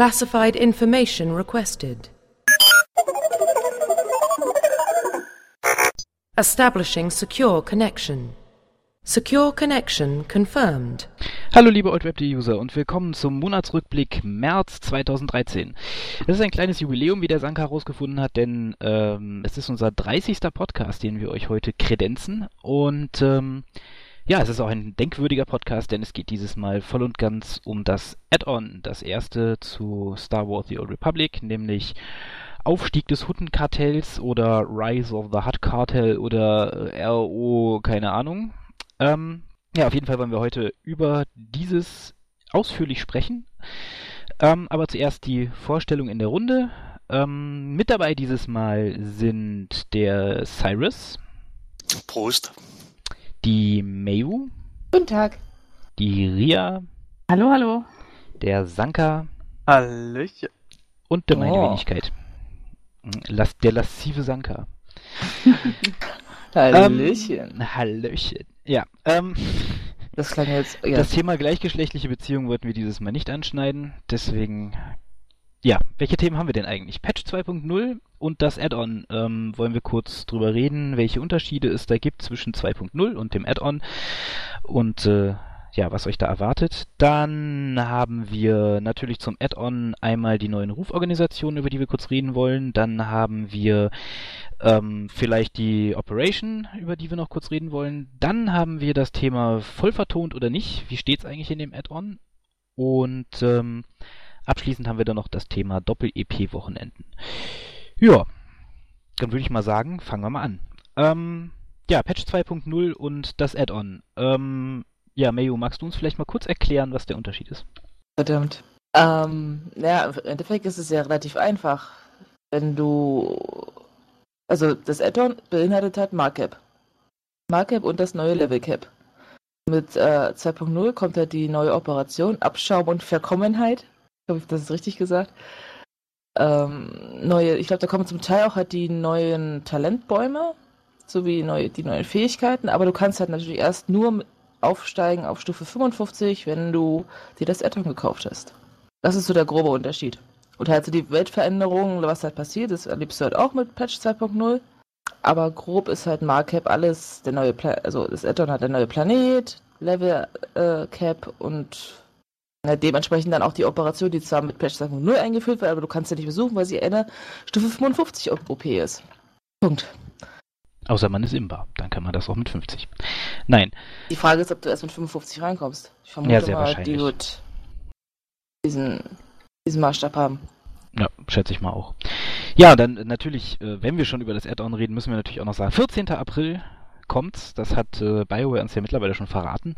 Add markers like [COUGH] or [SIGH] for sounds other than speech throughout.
Classified information requested. Establishing secure connection. Secure connection confirmed. Hallo liebe OldWeb.user und willkommen zum Monatsrückblick März 2013. Das ist ein kleines Jubiläum, wie der Sanka herausgefunden hat, denn ähm, es ist unser 30. Podcast, den wir euch heute kredenzen und ähm, ja, es ist auch ein denkwürdiger Podcast, denn es geht dieses Mal voll und ganz um das Add-on, das erste zu Star Wars The Old Republic, nämlich Aufstieg des Huttenkartells oder Rise of the Hutt Cartel oder RO, keine Ahnung. Ähm, ja, auf jeden Fall wollen wir heute über dieses ausführlich sprechen. Ähm, aber zuerst die Vorstellung in der Runde. Ähm, mit dabei dieses Mal sind der Cyrus. Prost. Die Mayu. Guten Tag. Die Ria. Hallo, hallo. Der Sanka. Hallöchen. Und der meine Oh. Wenigkeit. Las der lascive Sanka. [LAUGHS] Hallöchen. Ähm, Hallöchen. Ja, ähm, das klang jetzt. Ja. das Thema gleichgeschlechtliche Beziehungen wollten wir dieses Mal nicht anschneiden. Deswegen, ja, welche Themen haben wir denn eigentlich? Patch 2.0 und das Add-on. Ähm, wollen wir kurz drüber reden, welche Unterschiede es da gibt zwischen 2.0 und dem Add-on und äh, ja, was euch da erwartet. Dann haben wir natürlich zum Add-on einmal die neuen Ruforganisationen, über die wir kurz reden wollen. Dann haben wir ähm, vielleicht die Operation, über die wir noch kurz reden wollen. Dann haben wir das Thema voll vertont oder nicht. Wie steht's eigentlich in dem Add-on? Und ähm, abschließend haben wir dann noch das Thema Doppel-EP-Wochenenden. Ja, dann würde ich mal sagen, fangen wir mal an. Ähm, ja, Patch 2.0 und das Add-on. Ähm, ja, Mayu, magst du uns vielleicht mal kurz erklären, was der Unterschied ist? Verdammt. Ähm, ja, im Endeffekt ist es ja relativ einfach. Wenn du. Also, das Add-on beinhaltet halt Markup. Markup und das neue Level Cap. Mit äh, 2.0 kommt halt die neue Operation Abschaum und Verkommenheit. Ich glaube, das ist richtig gesagt. Ähm, neue, ich glaube, da kommen zum Teil auch halt die neuen Talentbäume sowie neue, die neuen Fähigkeiten, aber du kannst halt natürlich erst nur aufsteigen auf Stufe 55, wenn du dir das Addon gekauft hast. Das ist so der grobe Unterschied. Und halt so die Weltveränderungen, was halt passiert, das erlebst du halt auch mit Patch 2.0. Aber grob ist halt Marcap alles, der neue Pla also das Addon hat der neue Planet, Level äh, Cap und dementsprechend dann auch die Operation, die zwar mit Patch 2.0 eingeführt wird, aber du kannst ja nicht besuchen, weil sie eine Stufe 55 OP ist. Punkt. Außer man ist imbar, dann kann man das auch mit 50. Nein, Die Frage ist, ob du erst mit 55 reinkommst. Ich vermute Ja, sehr mal, die wahrscheinlich. wird diesen, diesen Maßstab haben. Ja, schätze ich mal auch. Ja, dann äh, natürlich, äh, wenn wir schon über das Add-on reden, müssen wir natürlich auch noch sagen, 14. April kommt's. Das hat äh, BioWare uns ja mittlerweile schon verraten.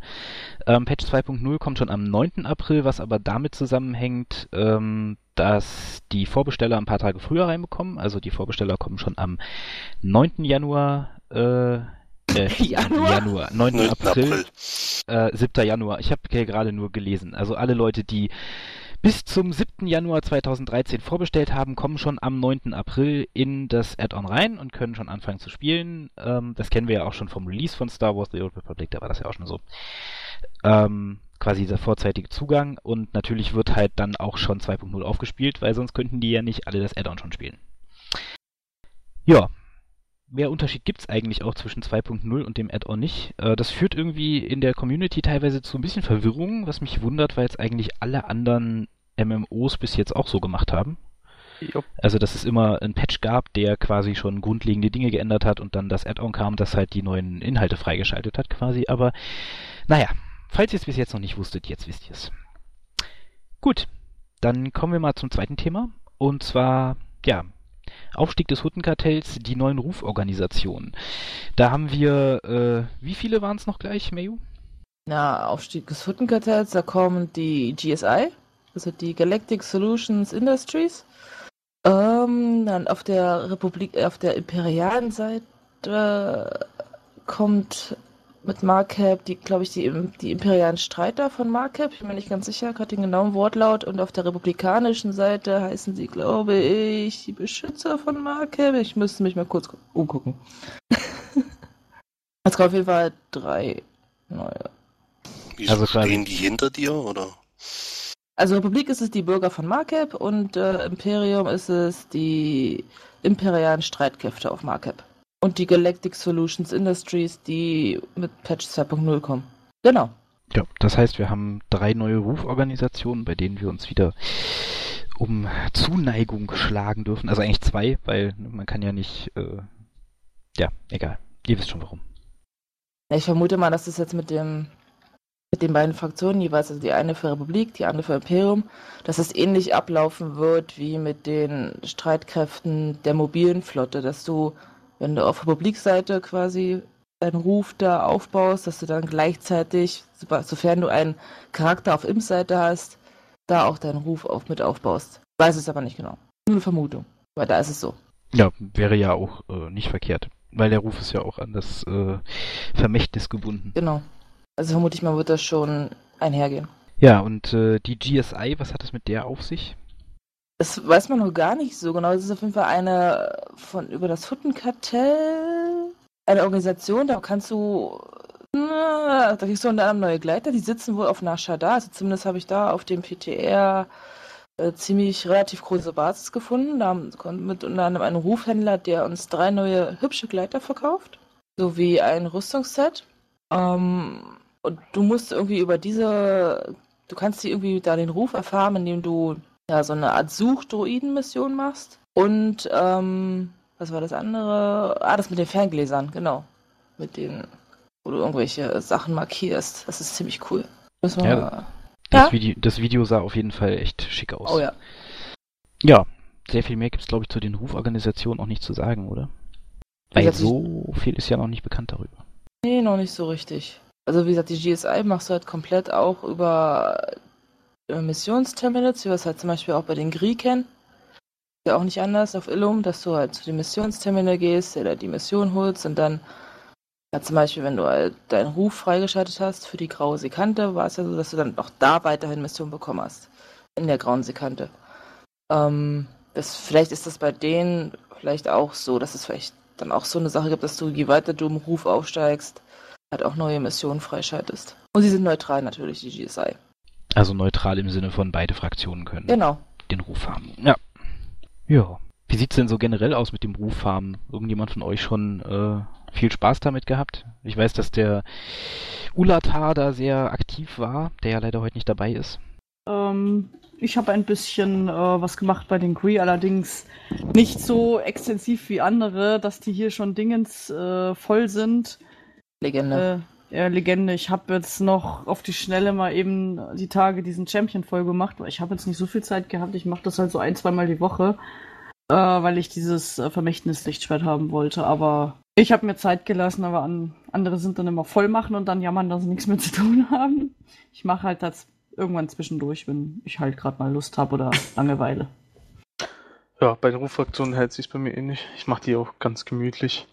Ähm, Patch 2.0 kommt schon am 9. April, was aber damit zusammenhängt, ähm, dass die Vorbesteller ein paar Tage früher reinbekommen. Also die Vorbesteller kommen schon am 9. Januar. Äh, äh, [LAUGHS] Januar? Januar, 9. 9. April, April. äh, 7. Januar. Ich habe hier gerade nur gelesen. Also alle Leute, die bis zum 7. Januar 2013 vorbestellt haben, kommen schon am 9. April in das Add-on rein und können schon anfangen zu spielen. Ähm, das kennen wir ja auch schon vom Release von Star Wars The Old Republic, da war das ja auch schon so. Ähm, quasi dieser vorzeitige Zugang und natürlich wird halt dann auch schon 2.0 aufgespielt, weil sonst könnten die ja nicht alle das Add-on schon spielen. Ja, mehr Unterschied gibt's eigentlich auch zwischen 2.0 und dem Add-on nicht. Äh, das führt irgendwie in der Community teilweise zu ein bisschen Verwirrung, was mich wundert, weil es eigentlich alle anderen MMOs bis jetzt auch so gemacht haben. Jupp. Also, dass es immer einen Patch gab, der quasi schon grundlegende Dinge geändert hat und dann das Add-on kam, das halt die neuen Inhalte freigeschaltet hat quasi. Aber naja, falls ihr es bis jetzt noch nicht wusstet, jetzt wisst ihr es. Gut, dann kommen wir mal zum zweiten Thema. Und zwar, ja, Aufstieg des Huttenkartells, die neuen Ruforganisationen. Da haben wir, äh, wie viele waren es noch gleich, Mayu? Na, Aufstieg des Huttenkartells, da kommen die GSI, also die Galactic Solutions Industries. Ähm, dann auf der Republik, äh, auf der imperialen Seite kommt mit Markup die, glaube ich, die, die imperialen Streiter von Markup. Ich bin mir nicht ganz sicher, gerade den genauen Wortlaut. Und auf der republikanischen Seite heißen sie, glaube ich, die Beschützer von Markup. Ich müsste mich mal kurz umgucken. Es [LAUGHS] kommen auf jeden Fall drei neue. Wieso Also quasi- stehen die hinter dir, oder? Also Republik ist es die Bürger von Markep und äh, Imperium ist es die imperialen Streitkräfte auf Markep. Und die Galactic Solutions Industries, die mit Patch 2.0 kommen. Genau. Ja, das heißt, wir haben drei neue Ruforganisationen, bei denen wir uns wieder um Zuneigung schlagen dürfen. Also eigentlich zwei, weil man kann ja nicht. Äh, ja, egal. Ihr wisst schon warum. Ich vermute mal, dass das jetzt mit dem mit den beiden Fraktionen jeweils, also die eine für Republik, die andere für Imperium, dass es ähnlich ablaufen wird wie mit den Streitkräften der mobilen Flotte, dass du, wenn du auf Republikseite quasi deinen Ruf da aufbaust, dass du dann gleichzeitig, sofern du einen Charakter auf Imp-Seite hast, da auch deinen Ruf auf, mit aufbaust. Weiß es aber nicht genau. Nur eine Vermutung. Weil da ist es so. Ja, wäre ja auch äh, nicht verkehrt. Weil der Ruf ist ja auch an das äh, Vermächtnis gebunden. Genau. Also vermute ich mal, wird das schon einhergehen. Ja, und äh, die GSI, was hat es mit der auf sich? Das weiß man noch gar nicht so genau. Das ist auf jeden Fall eine von über das Huttenkartell, eine Organisation, da kannst du da kriegst du unter anderem neue Gleiter, die sitzen wohl auf Nashada, also zumindest habe ich da auf dem PTR äh, ziemlich relativ große Basis gefunden. Da kommt mit unter anderem ein Rufhändler, der uns drei neue hübsche Gleiter verkauft, sowie ein Rüstungsset. Ähm, und du musst irgendwie über diese, du kannst die irgendwie da den Ruf erfahren, indem du ja so eine Art Suchdroiden-Mission machst. Und ähm, was war das andere? Ah, das mit den Ferngläsern, genau. Mit den, wo du irgendwelche Sachen markierst. Das ist ziemlich cool. Müssen wir Ja, mal. Das, Ja? Video, das Video sah auf jeden Fall echt schick aus. Oh ja. Ja, sehr viel mehr gibt es, glaube ich, zu den Ruforganisationen auch nicht zu sagen, oder? Weil die- so viel ist ja noch nicht bekannt darüber. Nee, noch nicht so richtig. Also wie gesagt, die GSI machst du halt komplett auch über Missionsterminals, wie wir es halt zum Beispiel auch bei den Grie kennen. Ja auch nicht anders auf Illum, dass du halt zu dem Missionsterminal gehst, dir da die Mission holst und dann, ja zum Beispiel, wenn du halt deinen Ruf freigeschaltet hast für die graue Sekante, war es ja so, dass du dann auch da weiterhin Missionen bekommen hast. In der grauen Sekante. Ähm, das, vielleicht ist das bei denen vielleicht auch so, dass es vielleicht dann auch so eine Sache gibt, dass du, je weiter du im Ruf aufsteigst, halt auch neue Missionen freischaltest. Und sie sind neutral natürlich, die GSI. Also neutral im Sinne von beide Fraktionen können Genau. den Ruf haben. Ja. Ja. Wie sieht's denn so generell aus mit dem Ruf haben? Irgendjemand von euch schon äh, viel Spaß damit gehabt? Ich weiß, dass der Ulatar da sehr aktiv war, der ja leider heute nicht dabei ist. Ähm, ich habe ein bisschen äh, was gemacht bei den Cree, allerdings nicht so extensiv wie andere, dass die hier schon Dingens äh, voll sind. Legende. Äh, Legende. Ich habe jetzt noch auf die Schnelle mal eben die Tage diesen Champion voll gemacht, weil ich habe jetzt nicht so viel Zeit gehabt. Ich mache das halt so ein, zweimal die Woche, äh, weil ich dieses äh, Vermächtnis-Lichtschwert haben wollte. Aber ich habe mir Zeit gelassen, aber an, andere sind dann immer voll machen und dann jammern, dass sie nichts mehr zu tun [LAUGHS] haben. Ich mache halt das irgendwann zwischendurch, wenn ich halt gerade mal Lust habe oder Langeweile. Ja, bei den Ruffraktionen hält sich bei mir ähnlich. Ich mache die auch ganz gemütlich.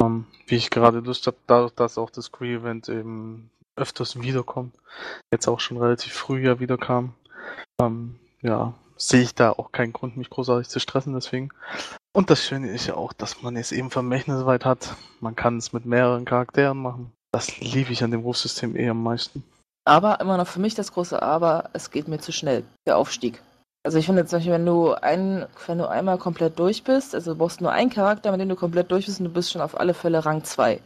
Ähm, wie ich gerade Lust habe, dadurch, dass auch das Cree-Event eben öfters wiederkommt, jetzt auch schon relativ früh ja wiederkam, ähm, ja, sehe ich da auch keinen Grund, mich großartig zu stressen, deswegen. Und das Schöne ist ja auch, dass man jetzt eben vermächtnisweit hat. Man kann es mit mehreren Charakteren machen. Das liebe ich an dem Rufsystem eh am meisten. Aber immer noch für mich das große Aber, es geht mir zu schnell, der Aufstieg. Also ich finde zum Beispiel, wenn du, ein, wenn du einmal komplett durch bist, also du brauchst nur einen Charakter, mit dem du komplett durch bist und du bist schon auf alle Fälle Rang 2. Und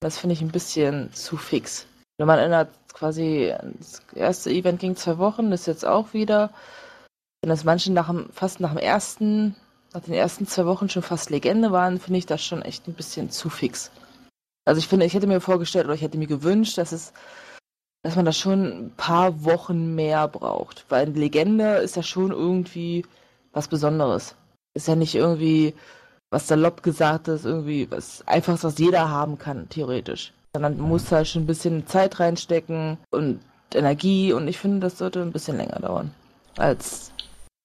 das finde ich ein bisschen zu fix. Wenn man erinnert, quasi, das erste Event ging zwei Wochen, das jetzt auch wieder. Wenn das manche nach dem, fast nach dem ersten, nach den ersten zwei Wochen schon fast Legende waren, finde ich das schon echt ein bisschen zu fix. Also ich finde, ich hätte mir vorgestellt oder ich hätte mir gewünscht, dass es dass man da schon ein paar Wochen mehr braucht. Weil eine Legende ist ja schon irgendwie was Besonderes. Ist ja nicht irgendwie, was salopp gesagt ist, irgendwie was Einfaches, was jeder haben kann, theoretisch. Sondern man muss da schon ein bisschen Zeit reinstecken und Energie und ich finde, das sollte ein bisschen länger dauern. Als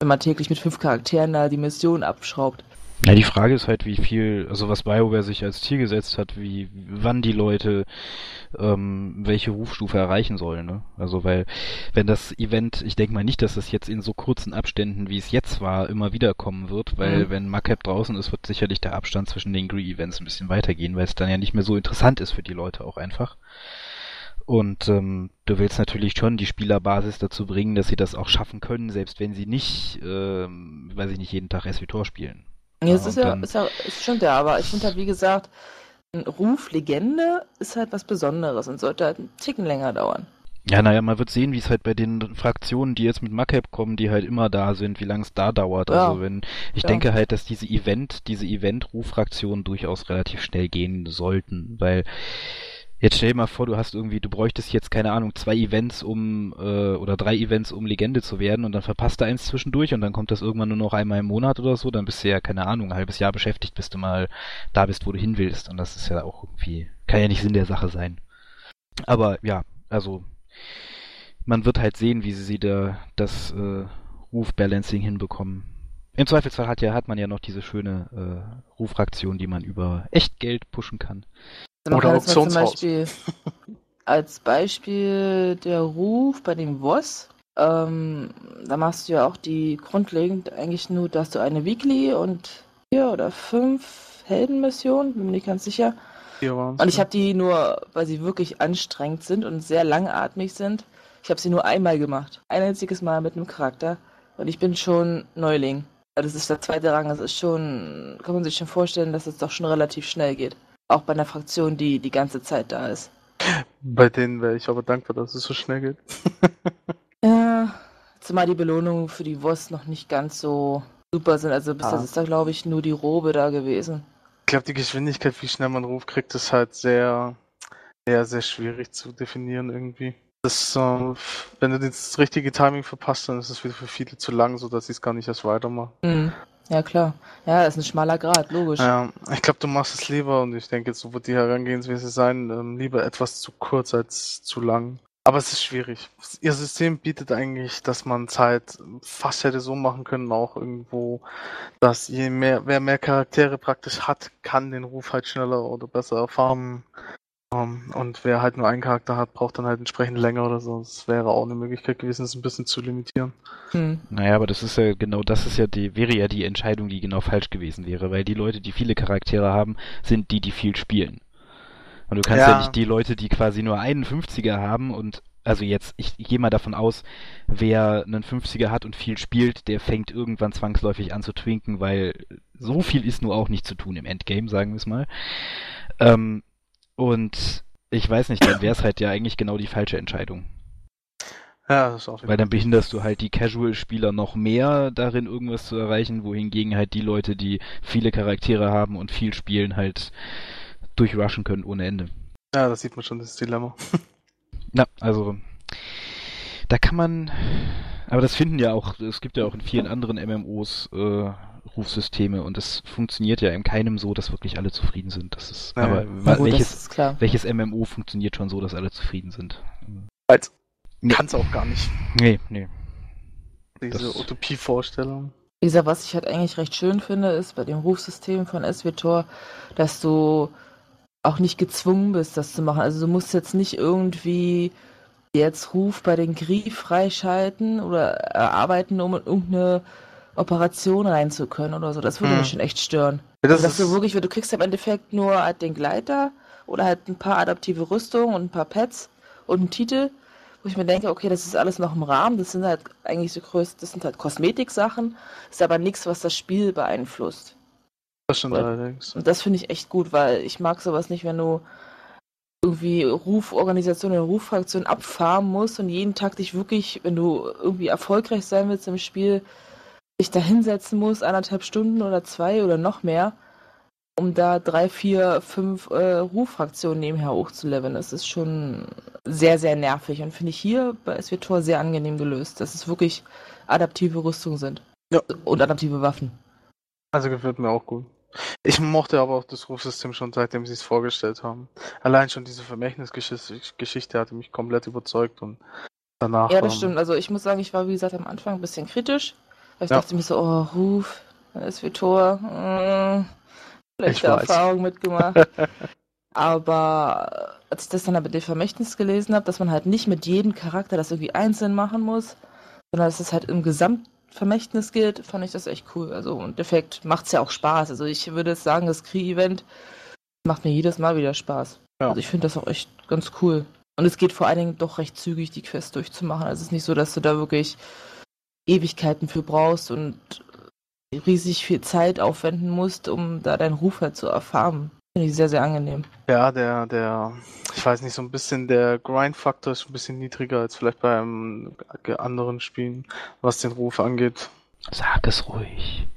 wenn man täglich mit fünf Charakteren da die Mission abschraubt. Ja, die Frage ist halt, wie viel, also was BioWare sich als Ziel gesetzt hat, wie, wann die Leute ähm, welche Rufstufe erreichen sollen. Ne? Also weil, wenn das Event, ich denke mal nicht, dass es jetzt in so kurzen Abständen, wie es jetzt war, immer wieder kommen wird, weil Mhm. wenn Macap draußen ist, wird sicherlich der Abstand zwischen den Gree-Events ein bisschen weitergehen, weil es dann ja nicht mehr so interessant ist für die Leute auch einfach. Und ähm, du willst natürlich schon die Spielerbasis dazu bringen, dass sie das auch schaffen können, selbst wenn sie nicht, ähm, weiß ich nicht, jeden Tag SWTOR spielen. Ja, es ist ja, ist ja, ist stimmt ja, aber ich finde halt, wie gesagt, ein Ruf Legende ist halt was Besonderes und sollte halt einen Ticken länger dauern. Ja, naja, man wird sehen, wie es halt bei den Fraktionen, die jetzt mit Macap kommen, die halt immer da sind, wie lange es da dauert. Ja. Also wenn, ich Ja. denke halt, dass diese Event, diese Event-Ruf-Fraktionen durchaus relativ schnell gehen sollten, weil jetzt stell dir mal vor, du hast irgendwie, du bräuchtest jetzt, keine Ahnung, zwei Events um, äh, oder drei Events, um Legende zu werden und dann verpasst du eins zwischendurch und dann kommt das irgendwann nur noch einmal im Monat oder so, dann bist du ja, keine Ahnung, ein halbes Jahr beschäftigt, bis du mal da bist, wo du hin willst und das ist ja auch irgendwie, kann ja nicht Sinn der Sache sein. Aber ja, also man wird halt sehen, wie sie da das äh, Ruf-Balancing hinbekommen. Im Zweifelsfall hat ja hat man ja noch diese schöne äh, Ruffraktion, die man über Echtgeld pushen kann. Oder zum Auktionshaus. Beispiel als Beispiel der Ruf bei dem Voss. Ähm, da machst du ja auch die grundlegend eigentlich nur, dass du eine Weekly und vier oder fünf Heldenmissionen, bin mir nicht ganz sicher. Und ich habe die nur, weil sie wirklich anstrengend sind und sehr langatmig sind, ich habe sie nur einmal gemacht. Ein einziges Mal mit einem Charakter. Und ich bin schon Neuling. Also Das ist der zweite Rang. Das ist schon, kann man sich schon vorstellen, dass es doch schon relativ schnell geht. Auch bei einer Fraktion, die die ganze Zeit da ist. Bei denen wäre ich aber dankbar, dass es so schnell geht. [LAUGHS] Ja, zumal die Belohnungen für die Wurst noch nicht ganz so super sind. Also bis Ah. das ist da, glaube ich, nur die Robe da gewesen. Ich glaube, die Geschwindigkeit, wie schnell man Ruf kriegt, ist halt sehr, sehr, sehr schwierig zu definieren irgendwie. Das, äh, wenn du das richtige Timing verpasst, dann ist es wieder für viele zu lang, sodass sie es gar nicht erst weitermachen. Hm. Ja, klar. Ja, ist ein schmaler Grad, logisch. Ja, ich glaube, du machst es lieber, und ich denke, so wird die Herangehensweise sein, ähm, lieber etwas zu kurz als zu lang. Aber es ist schwierig. Ihr System bietet eigentlich, dass man es halt fast hätte so machen können, auch irgendwo, dass je mehr, wer mehr Charaktere praktisch hat, kann den Ruf halt schneller oder besser erfahren. Ähm, und wer halt nur einen Charakter hat, braucht dann halt entsprechend länger oder so. Das wäre auch eine Möglichkeit gewesen, es ein bisschen zu limitieren. Hm. Naja, aber das ist ja genau, das ist ja die, wäre ja die Entscheidung, die genau falsch gewesen wäre, weil die Leute, die viele Charaktere haben, sind die, die viel spielen. Und du kannst ja, Ja. nicht die Leute, die quasi nur einen 50er haben und also jetzt, ich, ich gehe mal davon aus, wer einen 50er hat und viel spielt, der fängt irgendwann zwangsläufig an zu twinken, weil so viel ist nur auch nicht zu tun im Endgame, sagen wir es mal. Ähm, und ich weiß nicht, dann wäre es halt ja eigentlich genau die falsche Entscheidung. Ja, das ist auch Weil dann behinderst du halt die Casual-Spieler noch mehr darin, irgendwas zu erreichen, wohingegen halt die Leute, die viele Charaktere haben und viel spielen, halt durchrushen können ohne Ende. Ja, das sieht man schon, das Dilemma. [LAUGHS] Na, also da kann man, aber das finden ja auch, es gibt ja auch in vielen anderen MMOs äh, Rufsysteme und es funktioniert ja in keinem so, dass wirklich alle zufrieden sind. Das ist, Ja, aber ja. Gut, das welches, ist klar. welches MMO funktioniert schon so, dass alle zufrieden sind? Als Nee. kann's auch gar nicht. Nee, nee. Diese Das- Utopie-Vorstellung. Wie gesagt, was ich halt eigentlich recht schön finde, ist bei dem Rufsystem von SWTOR, dass du auch nicht gezwungen bist, das zu machen. Also du musst jetzt nicht irgendwie jetzt Ruf bei den Grief freischalten oder erarbeiten, um in irgendeine Operation rein zu können oder so. Das würde Hm. mich schon echt stören. Ja, das Also, du wirklich, du kriegst ja im Endeffekt nur halt den Gleiter oder halt ein paar adaptive Rüstungen und ein paar Pads und einen Titel, wo ich mir denke, okay, das ist alles noch im Rahmen, das sind halt eigentlich so größt, das sind halt Kosmetiksachen, ist aber nichts, was das Spiel beeinflusst. das stimmt allerdings. Und das finde ich echt gut, weil ich mag sowas nicht, wenn du irgendwie Ruforganisation oder Ruffraktion abfarmen musst und jeden Tag dich wirklich, wenn du irgendwie erfolgreich sein willst im Spiel, dich da hinsetzen musst, anderthalb Stunden oder zwei oder noch mehr, um da drei, vier, fünf äh, Ruffraktionen nebenher hochzuleveln. Das ist schon sehr, sehr nervig und finde ich hier bei SWTOR sehr angenehm gelöst, dass es wirklich adaptive Rüstungen sind. Ja. Und adaptive Waffen. Also gefällt mir auch gut. Ich mochte aber auch das Rufsystem schon seitdem sie es vorgestellt haben. Allein schon diese Vermächtnisgeschichte hatte mich komplett überzeugt und danach. Ja, das stimmt. Also ich muss sagen, ich war wie gesagt am Anfang ein bisschen kritisch. Weil ich Ja. dachte mir so, oh, Ruf, SWTOR, äh, Ich schlechte weiß. Erfahrung mitgemacht. [LAUGHS] Aber als ich das dann mit dem Vermächtnis gelesen habe, dass man halt nicht mit jedem Charakter das irgendwie einzeln machen muss, sondern dass es halt im Gesamtvermächtnis gilt, fand ich das echt cool. Also im Endeffekt macht es ja auch Spaß. Also ich würde sagen, das Krieg-Event macht mir jedes Mal wieder Spaß. Ja. Also ich finde das auch echt ganz cool. Und es geht vor allen Dingen doch recht zügig, die Quest durchzumachen. Also es ist nicht so, dass du da wirklich Ewigkeiten für brauchst und riesig viel Zeit aufwenden musst, um da deinen Ruf halt zu erfahren. Finde ich sehr, sehr angenehm. Ja, der, der, ich weiß nicht, so ein bisschen der Grind-Faktor ist ein bisschen niedriger als vielleicht bei einem anderen Spielen, was den Ruf angeht. Sag es ruhig.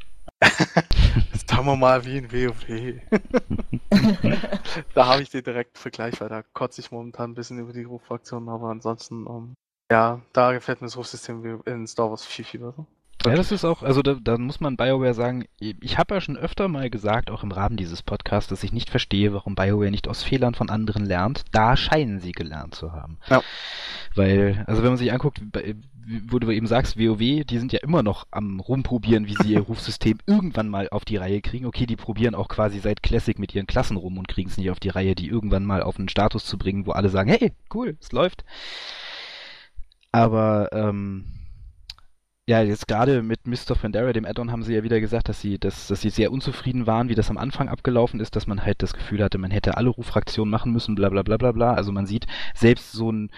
[LAUGHS] Sagen wir mal wie in WoW. [LAUGHS] da habe ich den direkten Vergleich, weil da kotze ich momentan ein bisschen über die Ruffraktion, aber ansonsten, um, ja, da gefällt mir das Rufsystem in Star Wars viel, viel besser. Ja, das ist auch, also da, da muss man BioWare sagen, ich habe ja schon öfter mal gesagt, auch im Rahmen dieses Podcasts, dass ich nicht verstehe, warum BioWare nicht aus Fehlern von anderen lernt. Da scheinen sie gelernt zu haben. Ja. Weil, also wenn man sich anguckt, wo du eben sagst, WoW, die sind ja immer noch am rumprobieren, wie sie ihr Rufsystem [LAUGHS] irgendwann mal auf die Reihe kriegen. Okay, die probieren auch quasi seit Classic mit ihren Klassen rum und kriegen es nicht auf die Reihe, die irgendwann mal auf einen Status zu bringen, wo alle sagen, hey, cool, es läuft. Aber, ähm, ja, jetzt gerade mit Mist of Pandaria, dem Add-on, haben sie ja wieder gesagt, dass sie, dass, dass sie sehr unzufrieden waren, wie das am Anfang abgelaufen ist, dass man halt das Gefühl hatte, man hätte alle Ruffraktionen machen müssen, bla bla bla bla bla. Also man sieht, selbst so ein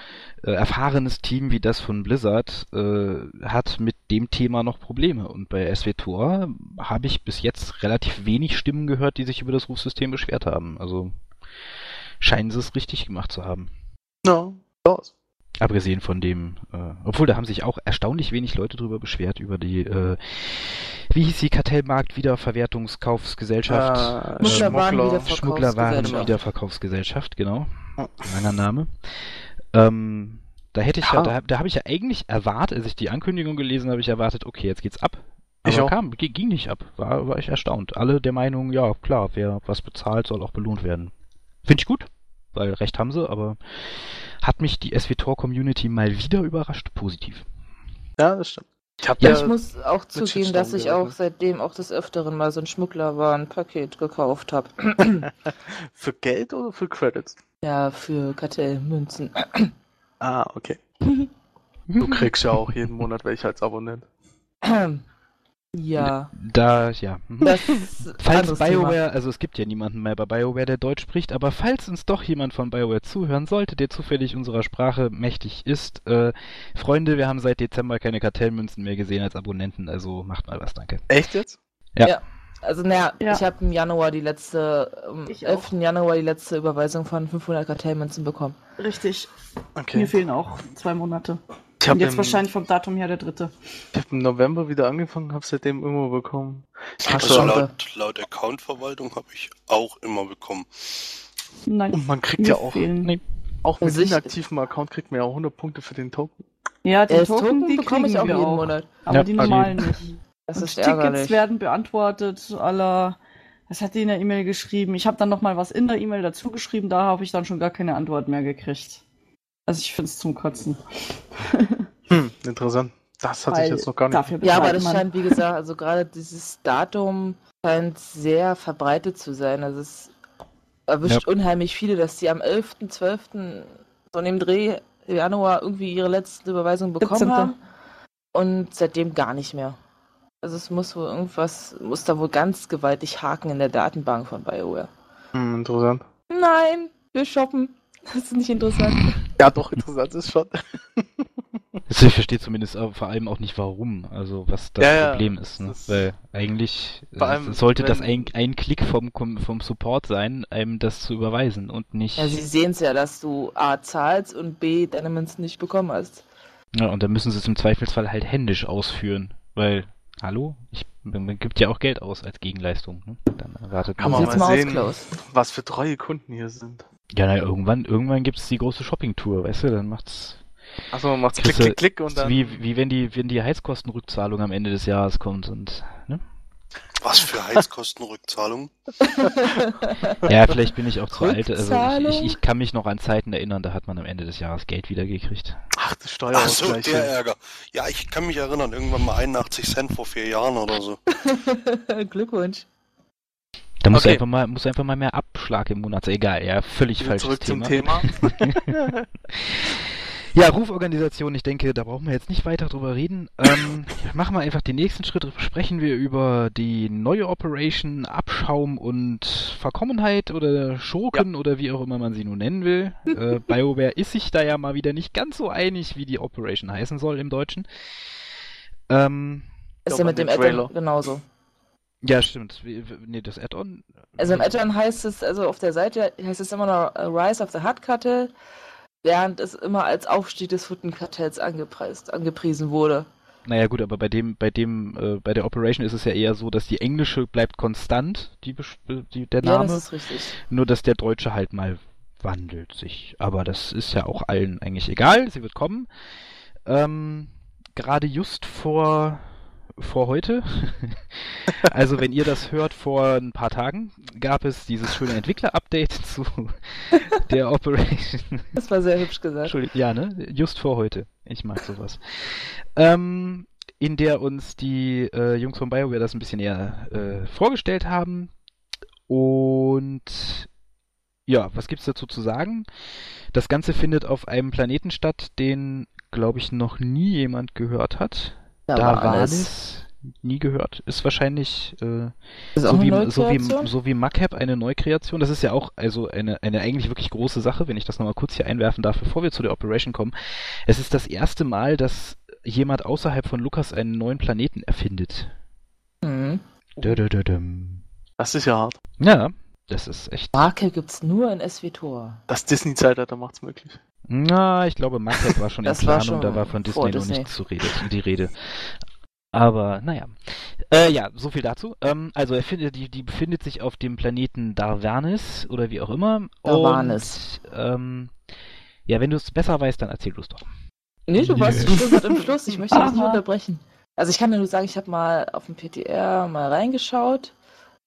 äh, erfahrenes Team wie das von Blizzard äh, hat mit dem Thema noch Probleme. Und bei SWTOR habe ich bis jetzt relativ wenig Stimmen gehört, die sich über das Rufsystem beschwert haben. Also scheinen sie es richtig gemacht zu haben. Ja, no, Abgesehen von dem, äh, obwohl da haben sich auch erstaunlich wenig Leute drüber beschwert, über die, äh, wie hieß die Kartellmarkt Wiederverwertungskaufsgesellschaft? Äh, Schmugglerwaren Schmugglerwaren Wiederverkaufsgesellschaft, genau. Langer Name. Ähm, da hätte ich ja, da, da habe ich ja eigentlich erwartet, als ich die Ankündigung gelesen habe, ich erwartet, okay, jetzt geht's ab. Aber Ich auch. kam, ging nicht ab. War, war ich erstaunt. Alle der Meinung, ja, klar, wer was bezahlt, soll auch belohnt werden. Finde ich gut, weil recht haben sie, aber hat mich die SWTOR-Community mal wieder überrascht, positiv. Ja, das stimmt. Ich Ja, ja, ich muss auch zugeben, dass ich auch gerechnet. seitdem auch des Öfteren mal so ein Schmugglerwarenpaket gekauft habe. [LAUGHS] für Geld oder für Credits? ja, für Kartellmünzen. Ah, okay. [LAUGHS] Du kriegst ja auch jeden Monat welche als Abonnent. [LAUGHS] ja, Da, ja. mhm. [LAUGHS] Falls anderes Thema. BioWare, also es gibt ja niemanden mehr bei BioWare, der Deutsch spricht, aber falls uns doch jemand von BioWare zuhören sollte, der zufällig unserer Sprache mächtig ist, äh, Freunde, wir haben seit Dezember keine Kartellmünzen mehr gesehen als Abonnenten, also macht mal was, danke. Echt jetzt? Also, naja, Ja. ich habe im Januar die letzte, am auch. 11. Januar die letzte Überweisung von 500 Kartellmünzen bekommen. Richtig. Okay. Mir fehlen auch zwei Monate. Ich Und habe jetzt im, wahrscheinlich vom Datum her der dritte. ich hab im November wieder angefangen, habe seitdem immer bekommen. Also laut, laut Accountverwaltung habe ich auch immer bekommen. Nein. Und man kriegt ja auch. Nee. auch mit Also inaktivem Account kriegt man ja auch 100 Punkte für den Token. Ja, die Äh, Token, die bekomme ich auch jeden auch. Monat. Aber Ja, die also- normalen nicht. Das Und ist Tickets ärgerlich. werden beantwortet, aller. Was hat die in der E-Mail geschrieben? Ich habe dann noch mal was in der E-Mail dazu geschrieben, da habe ich dann schon gar keine Antwort mehr gekriegt. Also ich finde es zum Kotzen. [LAUGHS] Hm, interessant. Das hatte ich jetzt noch gar nicht. Dafür Ja, aber das man. scheint, wie gesagt, also gerade dieses Datum scheint sehr verbreitet zu sein. Also es erwischt unheimlich viele, dass die am 11.12. so in dem Dreh im Januar irgendwie ihre letzte Überweisung bekommen 17.. haben und seitdem gar nicht mehr. Also es muss wohl irgendwas, muss da wohl ganz gewaltig haken in der Datenbank von BioWare. Hm, interessant. Nein, wir shoppen. Das ist nicht interessant. Ja, doch, interessant ist schon. [LAUGHS] Also ich verstehe zumindest auch, vor allem auch nicht warum, also was das Ja, ja, Problem ist, ne? das Weil eigentlich Vor äh, allem, sollte das ein, ein Klick vom, vom Support sein, einem das zu überweisen und nicht. Ja, sie sehen es ja, dass du A zahlst und B deine Münzen nicht bekommen hast. Ja, und dann müssen sie es im Zweifelsfall halt händisch ausführen, weil, hallo, ich, man gibt ja auch Geld aus als Gegenleistung. Ne? Dann erwartet Kann man. man mal sehen, Klaus. was für treue Kunden hier sind. Ja, na, irgendwann, irgendwann gibt's die große Shopping-Tour, weißt du, dann macht's. Achso, man macht's klick, klick, klick und dann. Wie, wie wenn die, wenn die Heizkostenrückzahlung am Ende des Jahres kommt und, ne? Was für Heizkostenrückzahlung? [LAUGHS] Ja, vielleicht bin ich auch zu alt. Also ich, ich, ich kann mich noch an Zeiten erinnern, da hat man am Ende des Jahres Geld wieder gekriegt. Ach, das Ach so, Steuerausgleich. der Ärger. Ja, ich kann mich erinnern, irgendwann mal 81 Cent vor vier Jahren oder so. [LAUGHS] Glückwunsch. Da muss Okay. einfach mal, muss einfach mal mehr Abschlag im Monat sein. Egal, ja, völlig Wieder falsches zurück zum Thema. [LAUGHS] Ja, Ruforganisation, ich denke, da brauchen wir jetzt nicht weiter drüber reden. Ähm, [LAUGHS] machen wir einfach den nächsten Schritt. Sprechen wir über die neue Operation, Abschaum und Verkommenheit oder Schurken oder wie auch immer man sie nun nennen will. [LAUGHS] äh, BioWare ist sich da ja mal wieder nicht ganz so einig, wie die Operation heißen soll im Deutschen. Ähm, Ist ja mit dem. Add-on genauso. ja, stimmt. Wie- Nee, das Add-on. Also im Add-on heißt es, also auf der Seite heißt es immer noch äh, Rise of the Hut Cartel, während es immer als Aufstieg des Huttenkartells angepreist, angepriesen wurde. Naja gut, aber bei dem, bei dem, äh, bei der Operation ist es ja eher so, dass die englische bleibt konstant, die, die der Ja, Name. das ist richtig. Nur, dass der Deutsche halt mal wandelt sich. Aber das ist ja auch allen eigentlich egal. Sie wird kommen. Ähm, gerade just vor, vor heute, [LAUGHS] also wenn ihr das hört, vor ein paar Tagen, gab es dieses schöne Entwickler-Update [LAUGHS] zu der Operation. Das war sehr hübsch gesagt. Entschuldigung, ja, ne? Just vor heute. Ich mag sowas. Ähm, in der uns die äh, Jungs von BioWare das ein bisschen näher äh, vorgestellt haben. Und ja, was gibt's dazu zu sagen? Das Ganze findet auf einem Planeten statt, den, glaube ich, noch nie jemand gehört hat. Da Da war alles. es nie gehört. Ist wahrscheinlich äh, Ist so, eine wie, so, wie, Neukreation? so wie Macap eine Neukreation. Das ist ja auch also eine, eine eigentlich wirklich große Sache, wenn ich das nochmal kurz hier einwerfen darf, bevor wir zu der Operation kommen. Es ist das erste Mal, dass jemand außerhalb von Lukas einen neuen Planeten erfindet. Mhm. Das ist ja hart. Ja, das ist echt. Marke gibt's nur in SWTOR. Das Disney-Zeitalter macht's möglich. Na, ich glaube, Macap war schon [LAUGHS] in Planung, schon da war von vor Disney noch Disney. nicht zu Rede, die Rede. Aber naja. Äh, ja, so viel dazu. Ähm, also er findet, die, die befindet sich auf dem Planeten Darvanis oder wie auch immer. Darvanis. Und, ähm, ja, wenn du es besser weißt, dann erzähl du es doch. Nee, du warst schon gerade im Schluss. Ich möchte dich nicht unterbrechen. Also ich kann dir nur sagen, ich habe mal auf dem PTR mal reingeschaut.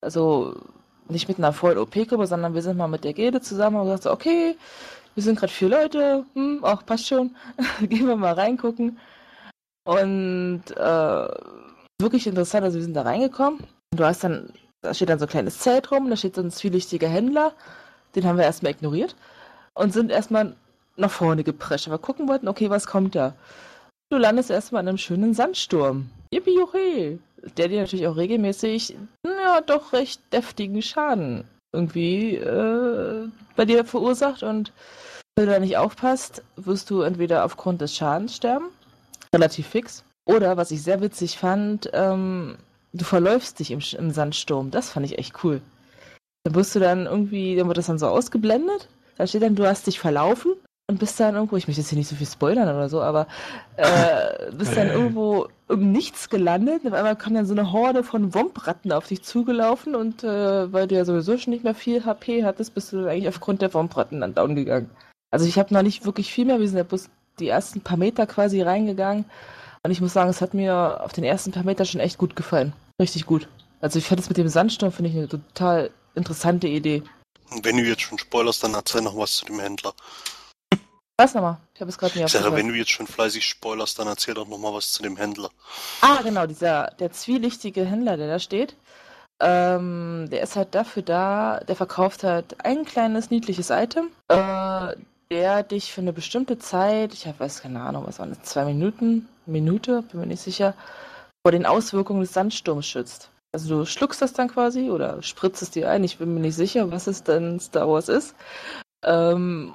Also nicht mit einer vollen OP-Gruppe, sondern wir sind mal mit der Gilde zusammen und gesagt, so, okay, wir sind gerade vier Leute, hm, auch passt schon. [LAUGHS] Gehen wir mal reingucken. Und äh, wirklich interessant, also wir sind da reingekommen. Du hast dann, da steht dann so ein kleines Zelt rum, da steht so ein zwielichtiger Händler. Den haben wir erstmal ignoriert. Und sind erstmal nach vorne geprescht, weil wir gucken wollten, okay, was kommt da? Du landest erstmal in einem schönen Sandsturm. Yippie juchee. Der dir natürlich auch regelmäßig, ja, doch recht deftigen Schaden irgendwie äh, bei dir verursacht. Und wenn du da nicht aufpasst, wirst du entweder aufgrund des Schadens sterben, relativ fix, oder, was ich sehr witzig fand, ähm, du verläufst dich im, im Sandsturm. Das fand ich echt cool. Dann wirst du dann irgendwie, dann wird das dann so ausgeblendet. Da steht dann, du hast dich verlaufen und bist dann irgendwo, ich möchte jetzt hier nicht so viel spoilern oder so, aber äh, [LAUGHS] bist dann irgendwo im Nichts gelandet. Und auf einmal kam dann so eine Horde von Wompratten auf dich zugelaufen und äh, weil du ja sowieso schon nicht mehr viel HP hattest, bist du dann eigentlich aufgrund der Wompratten dann down gegangen. Also ich habe noch nicht wirklich viel mehr, wir sind ja bloß die ersten paar Meter quasi reingegangen und ich muss sagen, es hat mir auf den ersten paar Meter schon echt gut gefallen. Richtig gut. Also ich fand es mit dem Sandsturm, finde ich eine total interessante Idee. Wenn du jetzt schon spoilerst, dann erzähl noch was zu dem Händler. Was nochmal? Ich habe es gerade nicht aufgehört. wenn du jetzt schon fleißig spoilerst, dann erzähl doch noch mal was zu dem Händler. Ah, genau, dieser, der zwielichtige Händler, der da steht. Ähm, der ist halt dafür da, der verkauft halt ein kleines niedliches Item, äh, der dich für eine bestimmte Zeit, ich weiß keine Ahnung, was waren das, zwei Minuten, Minute, bin mir nicht sicher, vor den Auswirkungen des Sandsturms schützt. Also du schluckst das dann quasi oder spritzt es dir ein, ich bin mir nicht sicher, was es denn Star Wars ist. Ähm,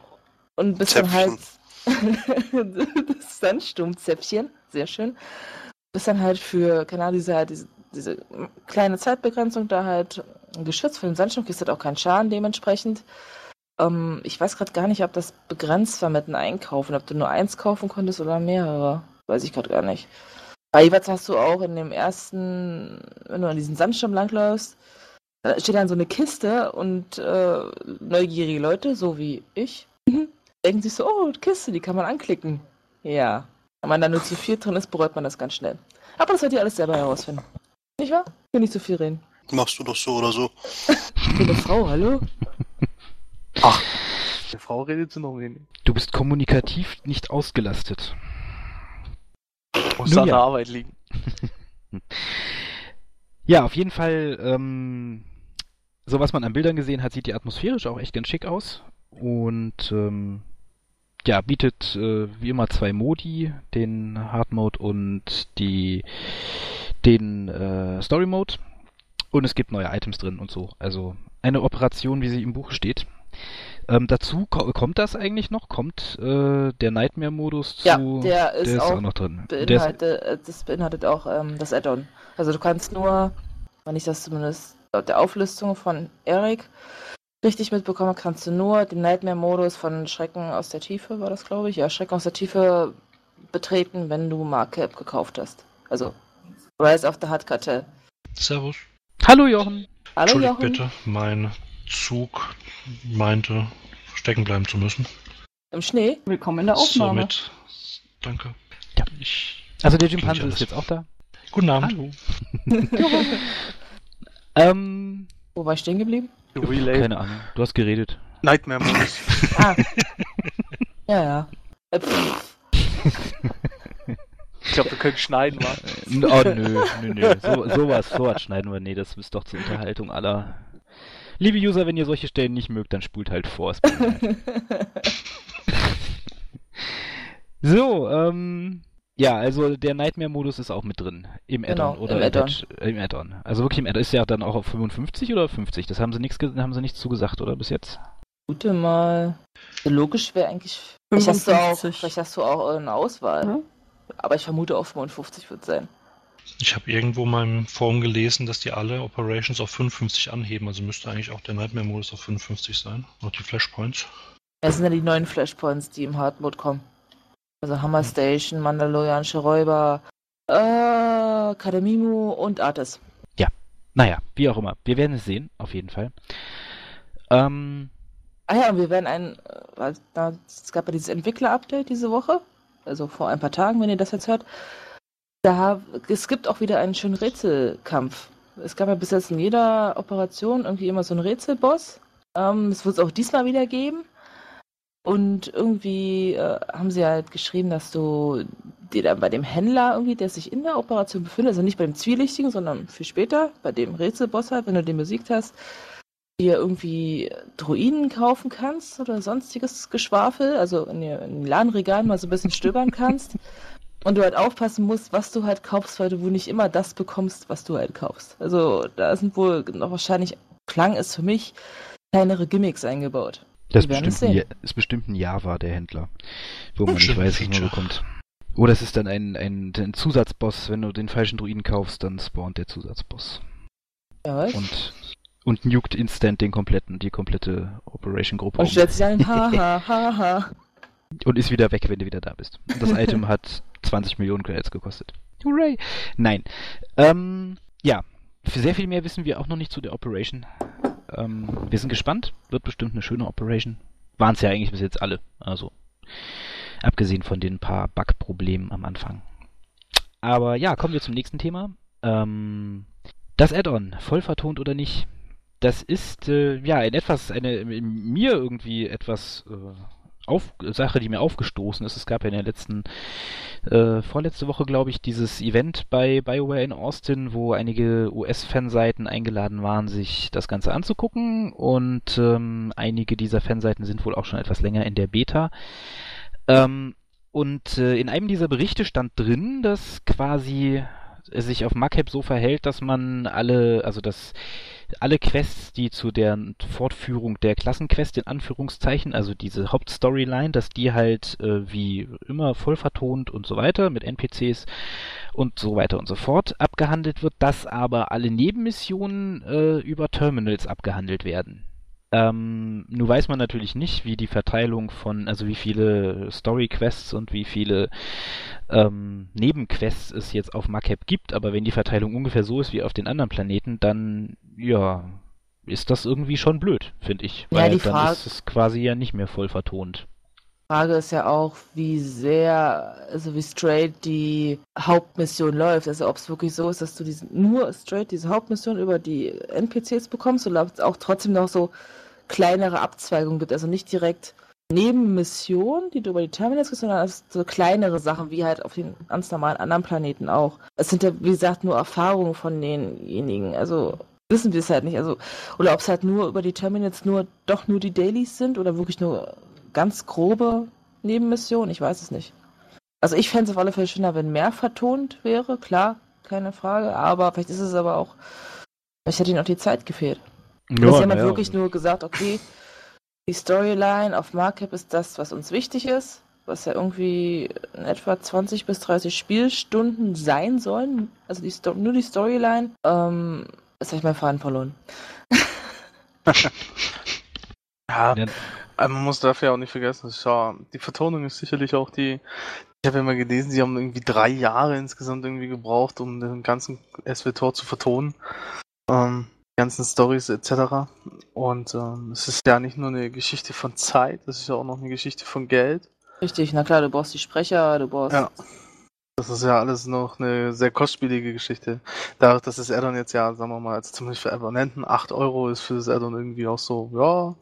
und bist dann halt [LAUGHS] das Sandsturmzäpfchen, sehr schön. Bist dann halt für, keine Ahnung, diese, diese, diese kleine Zeitbegrenzung da halt geschützt. Für den Sandsturm kriegst du halt auch keinen Schaden dementsprechend. Ähm, ich weiß gerade gar nicht, ob das begrenzt war mit einem Einkaufen, ob du nur eins kaufen konntest oder mehrere. Weiß ich gerade gar nicht. Aber jeweils hast du auch in dem ersten, wenn du an diesen Sandsturm langläufst, da steht dann so eine Kiste und äh, neugierige Leute, so wie ich, denken sich so, oh, Kiste, die kann man anklicken. Ja. Wenn man da nur zu viel drin ist, bereut man das ganz schnell. Aber das werdet ihr alles selber herausfinden. Nicht wahr? Ich will nicht zu viel reden. Machst du doch so oder so. Ich bin eine Frau, hallo? Die Frau redet sie noch wenig. Du bist kommunikativ nicht ausgelastet. Muss Nun an ja. der Arbeit liegen. [LAUGHS] Ja, auf jeden Fall, ähm, so was man an Bildern gesehen hat, sieht die atmosphärisch auch echt ganz schick aus. Und ähm, ja, bietet äh, wie immer zwei Modi, den Hard Mode und die den äh, Story Mode. Und es gibt neue Items drin und so. Also eine Operation, wie sie im Buch steht. Ähm, dazu ko kommt das eigentlich noch? Kommt äh, der Nightmare-Modus zu? Ja, der ist, der ist auch, auch noch drin. Der ist, Beinhaltet, äh, das beinhaltet auch ähm, das Add-on. Also du kannst nur, wenn ich das zumindest laut der Auflistung von Erik richtig mitbekomme, kannst du nur den Nightmare-Modus von Schrecken aus der Tiefe, war das glaube ich, ja, Schrecken aus der Tiefe betreten, wenn du Markup gekauft hast. Also Rise of the Hard Cartel. Servus. Hallo Jochen. Hallo Entschuldigt Jochen. bitte, mein Zug meinte, stecken bleiben zu müssen. Im Schnee? Willkommen in der Aufnahme. Somit, danke. Ja. Ich, Also der Jimpanse ist jetzt auch da. guten Abend. Hallo. [LAUGHS] ähm, Wo war ich stehen geblieben? Relay. keine Ahnung. Du hast geredet. Nightmare Modus. [LAUGHS] Ah. ja, ja. Äh. Ich glaube, wir können schneiden, wa? N- Oh nö, nö, nö. So, sowas, sowas schneiden wir. Nee, das ist doch zur Unterhaltung aller. Liebe User, wenn ihr solche Stellen nicht mögt, dann spult halt vor. es [LAUGHS] so, ähm. Ja, also der Nightmare-Modus ist auch mit drin. Im Genau, Add-on oder im Add-on. Äh, Im Add-on. Also wirklich im Add-on. Ist ja dann auch auf 55 oder 50? Das haben sie nichts, haben sie nichts zugesagt, oder bis jetzt? Gute mal. Logisch wäre eigentlich. Vielleicht hast, du auch, 55. vielleicht hast du auch eine Auswahl. Ja. Aber ich vermute auch 55 wird sein. Ich habe irgendwo in meinem Forum gelesen, dass die alle Operations auf 55 anheben. Also müsste eigentlich auch der Nightmare-Modus auf 55 sein. Und die Flashpoints. Das sind ja die neuen Flashpoints, die im Hard Mode kommen. Also Hammer Station, Mandalorianische Räuber, äh, Kademimu und Artis. Naja, wie auch immer. Wir werden es sehen, auf jeden Fall. Ähm, Ah ja, und wir werden ein, äh, es gab ja dieses Entwickler-Update diese Woche, also vor ein paar Tagen, wenn ihr das jetzt hört. Da, es gibt auch wieder einen schönen Rätselkampf. Es gab ja bis jetzt in jeder Operation irgendwie immer so einen Rätselboss. Ähm, das wird es auch diesmal wieder geben. Und irgendwie äh, haben sie halt geschrieben, dass du dir dann bei dem Händler irgendwie, der sich in der Operation befindet, also nicht bei dem Zwielichtigen, sondern viel später, bei dem Rätselboss halt, wenn du den besiegt hast, dir irgendwie Druiden kaufen kannst oder sonstiges Geschwafel, also in, in den Ladenregalen mal so ein bisschen [LAUGHS] stöbern kannst. Und du halt aufpassen musst, was du halt kaufst, weil du wohl nicht immer das bekommst, was du halt kaufst. Also da sind wohl noch wahrscheinlich, klang es für mich, kleinere Gimmicks eingebaut. das ist bestimmt, ein, ist bestimmt ein Java, der Händler. Wo man nicht weiß, was man bekommt. Oder es ist dann ein, ein, ein Zusatzboss, wenn du den falschen Druiden kaufst, dann spawnt der Zusatzboss. Ja, was? Und, und nukt instant den kompletten, die komplette Operation-Gruppe Und um. stellt sich ein, [LAUGHS] haha, haha. Und ist wieder weg, wenn du wieder da bist. Und das Item hat 20 Millionen Credits gekostet. Hooray! Nein. Ähm, ja. Für sehr viel mehr wissen wir auch noch nicht zu der Operation. Ähm, wir sind gespannt. Wird bestimmt eine schöne Operation. Waren es ja eigentlich bis jetzt alle. Also, abgesehen von den paar Bug-Problemen am Anfang. Aber ja, kommen wir zum nächsten Thema. Ähm, das Add-on, voll vertont oder nicht? Das ist äh, ja in etwas eine mir irgendwie etwas äh, auf, Sache, die mir aufgestoßen ist. Es gab ja in der letzten, äh, vorletzte Woche, glaube ich, dieses Event bei BioWare in Austin, wo einige US-Fanseiten eingeladen waren, sich das Ganze anzugucken. Und ähm, einige dieser Fanseiten sind wohl auch schon etwas länger in der Beta. Ähm, und äh, in einem dieser Berichte stand drin, dass quasi es sich auf Macap so verhält, dass man alle, also dass alle Quests, die zu der Fortführung der Klassenquest in Anführungszeichen, also diese Hauptstoryline, dass die halt äh, wie immer voll vertont und so weiter mit NPCs und so weiter und so fort abgehandelt wird, dass aber alle Nebenmissionen äh, über Terminals abgehandelt werden. Ähm, nun weiß man natürlich nicht, wie die Verteilung von, also wie viele Story-Quests und wie viele ähm, Nebenquests es jetzt auf Macap gibt, aber wenn die Verteilung ungefähr so ist wie auf den anderen Planeten, dann, ja, ist das irgendwie schon blöd, finde ich. Ja, Weil die dann Frage- ist es quasi ja nicht mehr voll vertont. Frage ist ja auch, wie sehr, also wie straight die Hauptmission läuft. Also ob es wirklich so ist, dass du diese, nur straight diese Hauptmission über die NPCs bekommst oder ob es auch trotzdem noch so kleinere Abzweigungen gibt. Also nicht direkt Nebenmissionen, die du über die Terminals kriegst, sondern so kleinere Sachen, wie halt auf den ganz normalen anderen Planeten auch. Es sind ja, wie gesagt, nur Erfahrungen von denjenigen. Also wissen wir es halt nicht. Also, oder ob es halt nur über die Terminals nur doch nur die Dailies sind oder wirklich nur ganz grobe Nebenmission? Ich weiß es nicht. Also ich fände es auf alle Fälle schöner, wenn mehr vertont wäre, klar, keine Frage. Aber vielleicht ist es aber auch, vielleicht hätte ihnen auch die Zeit gefehlt. Ja, Sie haben halt wirklich nur gesagt, okay, die Storyline auf Markup ist das, was uns wichtig ist, was ja irgendwie in etwa 20 bis 30 Spielstunden sein sollen. Also die Sto nur die Storyline. Ähm, jetzt habe ich meinen Faden verloren. [LAUGHS] ja, man muss dafür auch nicht vergessen, die Vertonung ist sicherlich auch die. Ich habe ja mal gelesen, sie haben irgendwie drei Jahre insgesamt irgendwie gebraucht, um den ganzen SWTOR zu vertonen. Ähm, ganzen Stories etc. Und ähm, es ist ja nicht nur eine Geschichte von Zeit, es ist ja auch noch eine Geschichte von Geld. Richtig, na klar, du brauchst die Sprecher, du brauchst. Ja. Das ist ja alles noch eine sehr kostspielige Geschichte. Dadurch, dass das Addon jetzt ja, sagen wir mal, also zumindest für Abonnenten 8 Euro ist für das Addon irgendwie auch so, ja,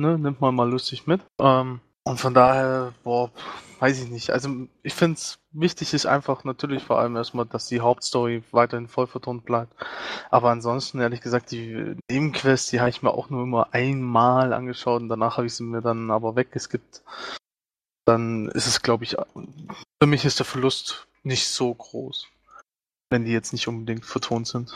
ne, nimmt man mal lustig mit. Ähm, und von daher, boah, weiß ich nicht. Also ich finde es wichtig ist einfach natürlich vor allem erstmal, dass die Hauptstory weiterhin voll vertont bleibt. Aber ansonsten, ehrlich gesagt, die Nebenquests, die habe ich mir auch nur immer einmal angeschaut und danach habe ich sie mir dann aber weggeskippt. Dann ist es, glaube ich, für mich ist der Verlust nicht so groß, wenn die jetzt nicht unbedingt vertont sind.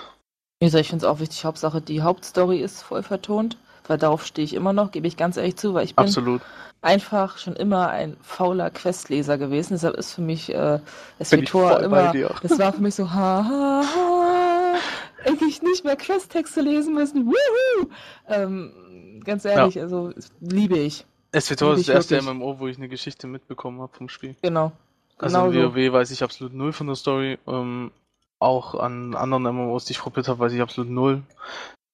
Gesagt, ich finde es auch wichtig, Hauptsache die Hauptstory ist voll vertont weil darauf stehe ich immer noch, gebe ich ganz ehrlich zu, weil ich bin Absolut. einfach schon immer ein fauler Questleser gewesen. Deshalb ist für mich äh, SWTOR immer, das war für mich so, ha, ha, ha, endlich nicht mehr Questtexte lesen müssen. Wuhu! Ähm, ganz ehrlich, ja. also liebe ich. SWTOR ist das erste wirklich. MMO, wo ich eine Geschichte mitbekommen habe vom Spiel. Genau. Also in WoW so. weiß ich absolut null von der Story. Ähm, auch an anderen MMOs, die ich probiert habe, weiß ich absolut null.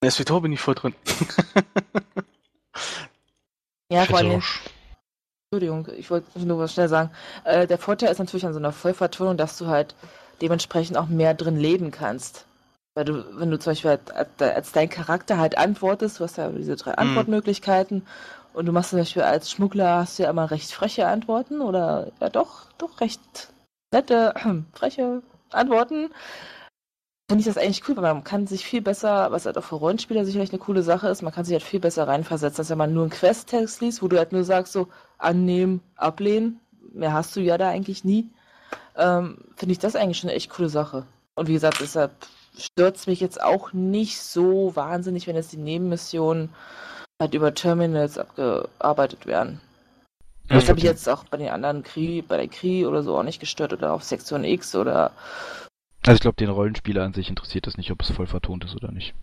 In SWTOR bin ich voll drin. ja, vor allem. Entschuldigung, ich wollte nur was schnell sagen. Äh, der Vorteil ist natürlich an so einer Vollvertonung, dass du halt dementsprechend auch mehr drin leben kannst. Weil du, wenn du zum Beispiel halt, als dein Charakter halt antwortest, du hast ja diese drei mhm. Antwortmöglichkeiten und du machst zum Beispiel als Schmuggler hast du ja immer recht freche Antworten oder ja doch, doch recht nette, äh, [CLEARS THROAT] freche Antworten finde ich das eigentlich cool, weil man kann sich viel besser, was halt auch für Rollenspieler sicherlich eine coole Sache ist, man kann sich halt viel besser reinversetzen, als wenn man nur einen Quest-Text liest, wo du halt nur sagst, so annehmen, ablehnen. Mehr hast du ja da eigentlich nie. Ähm, finde ich das eigentlich schon eine echt coole Sache. Und wie gesagt, deshalb stört es mich jetzt auch nicht so wahnsinnig, wenn jetzt die Nebenmissionen halt über Terminals abgearbeitet werden. Das habe ich jetzt auch bei den anderen Kri, bei der Kri oder so auch nicht gestört oder auf Sektion X oder also ich glaube, den Rollenspieler an sich interessiert es nicht, ob es voll vertont ist oder nicht.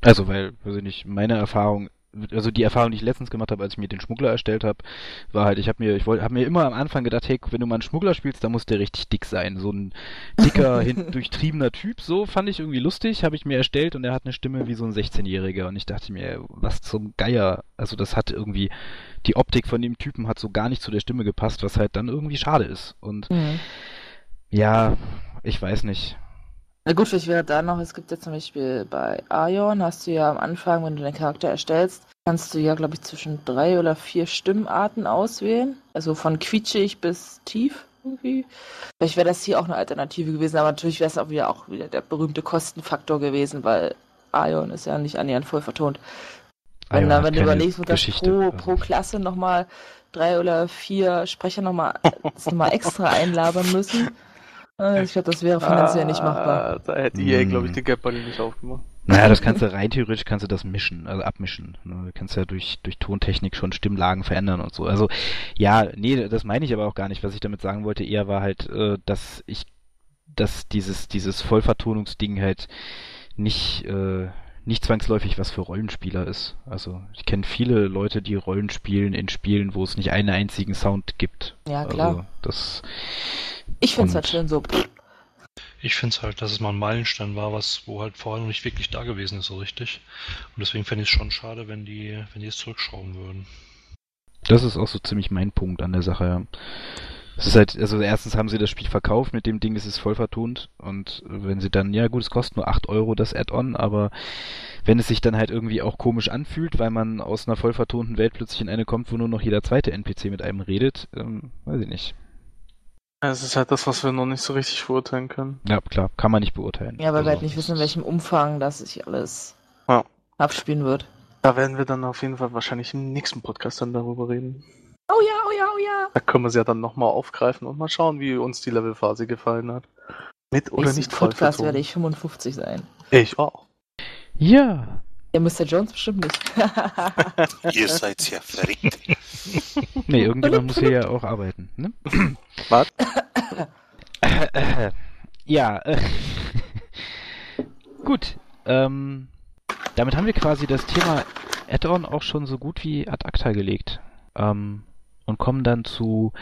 Also, weil, weiß ich nicht, meine Erfahrung, also die Erfahrung, die ich letztens gemacht habe, als ich mir den Schmuggler erstellt habe, war halt, ich habe mir, ich wollte, habe mir immer am Anfang gedacht, hey, wenn du mal einen Schmuggler spielst, dann muss der richtig dick sein, so ein dicker, [LAUGHS] hin, durchtriebener Typ, so fand ich irgendwie lustig, habe ich mir erstellt und er hat eine Stimme wie so ein 16-Jähriger und ich dachte mir, was zum Geier, also das hat irgendwie, die Optik von dem Typen hat so gar nicht zu der Stimme gepasst, was halt dann irgendwie schade ist und mhm. Ja, ich weiß nicht. Na gut, vielleicht wäre da noch, es gibt ja zum Beispiel bei Aion, hast du ja am Anfang, wenn du deinen Charakter erstellst, kannst du ja, glaube ich, zwischen drei oder vier Stimmarten auswählen. Also von quietschig bis tief irgendwie. Vielleicht wäre das hier auch eine Alternative gewesen, aber natürlich wäre es auch wieder, auch wieder der berühmte Kostenfaktor gewesen, weil Aion ist ja nicht annähernd voll vertont. Wenn, wenn du überlegst, wird das pro, pro Klasse nochmal drei oder vier Sprecher nochmal noch extra einlabern müssen. Ah, ich glaube, das wäre finanziell ah, nicht machbar. Ah, da hätte EA, glaube ich, die Gap Buddy nicht aufgemacht. Naja, das kannst du rein theoretisch kannst du das mischen, also abmischen. Ne? Du kannst ja durch, durch Tontechnik schon Stimmlagen verändern und so. Also ja, nee, das meine ich aber auch gar nicht. Was ich damit sagen wollte, eher war halt, äh, dass ich, dass dieses, dieses Vollvertonungsding halt nicht, äh, nicht zwangsläufig was für Rollenspieler ist. Also ich kenne viele Leute, die Rollen spielen in Spielen, wo es nicht einen einzigen Sound gibt. Ja, klar. Also, das ich finde es halt schön so. Ich finde es halt, dass es mal ein Meilenstein war, was, wo halt vorher noch nicht wirklich da gewesen ist, so richtig. Und deswegen fände ich es schon schade, wenn die, wenn die es zurückschrauben würden. Das ist auch so ziemlich mein Punkt an der Sache, ja. Es ist halt, also erstens haben sie das Spiel verkauft, mit dem Ding ist es voll vertont und wenn sie dann, ja gut, es kostet nur 8 Euro das Add-on, aber wenn es sich dann halt irgendwie auch komisch anfühlt, weil man aus einer voll vertonten Welt plötzlich in eine kommt, wo nur noch jeder zweite NPC mit einem redet, ähm, weiß ich nicht. Es ist halt das, was wir noch nicht so richtig beurteilen können. Ja, klar, kann man nicht beurteilen. Ja, weil also, wir halt nicht wissen, in welchem Umfang das sich alles ja. abspielen wird. Da werden wir dann auf jeden Fall wahrscheinlich im nächsten Podcast dann darüber reden. Oh ja, oh ja, oh ja. Da können wir sie ja dann nochmal aufgreifen und mal schauen, wie uns die Levelphase gefallen hat. Mit oder Nächsten nicht voll Podcast werde ich 55 sein. Ich auch. Ja. Ja, Mr. Jones bestimmt nicht. [LAUGHS] Ihr seid ja verrückt. [LAUGHS] Nee, irgendjemand muss hier ja auch arbeiten, ne? [CLEARS THROAT] Was? [COUGHS] ja, äh, [LAUGHS] gut. Ähm, damit haben wir quasi das Thema Add-on auch schon so gut wie ad acta gelegt. Ähm, und kommen dann zu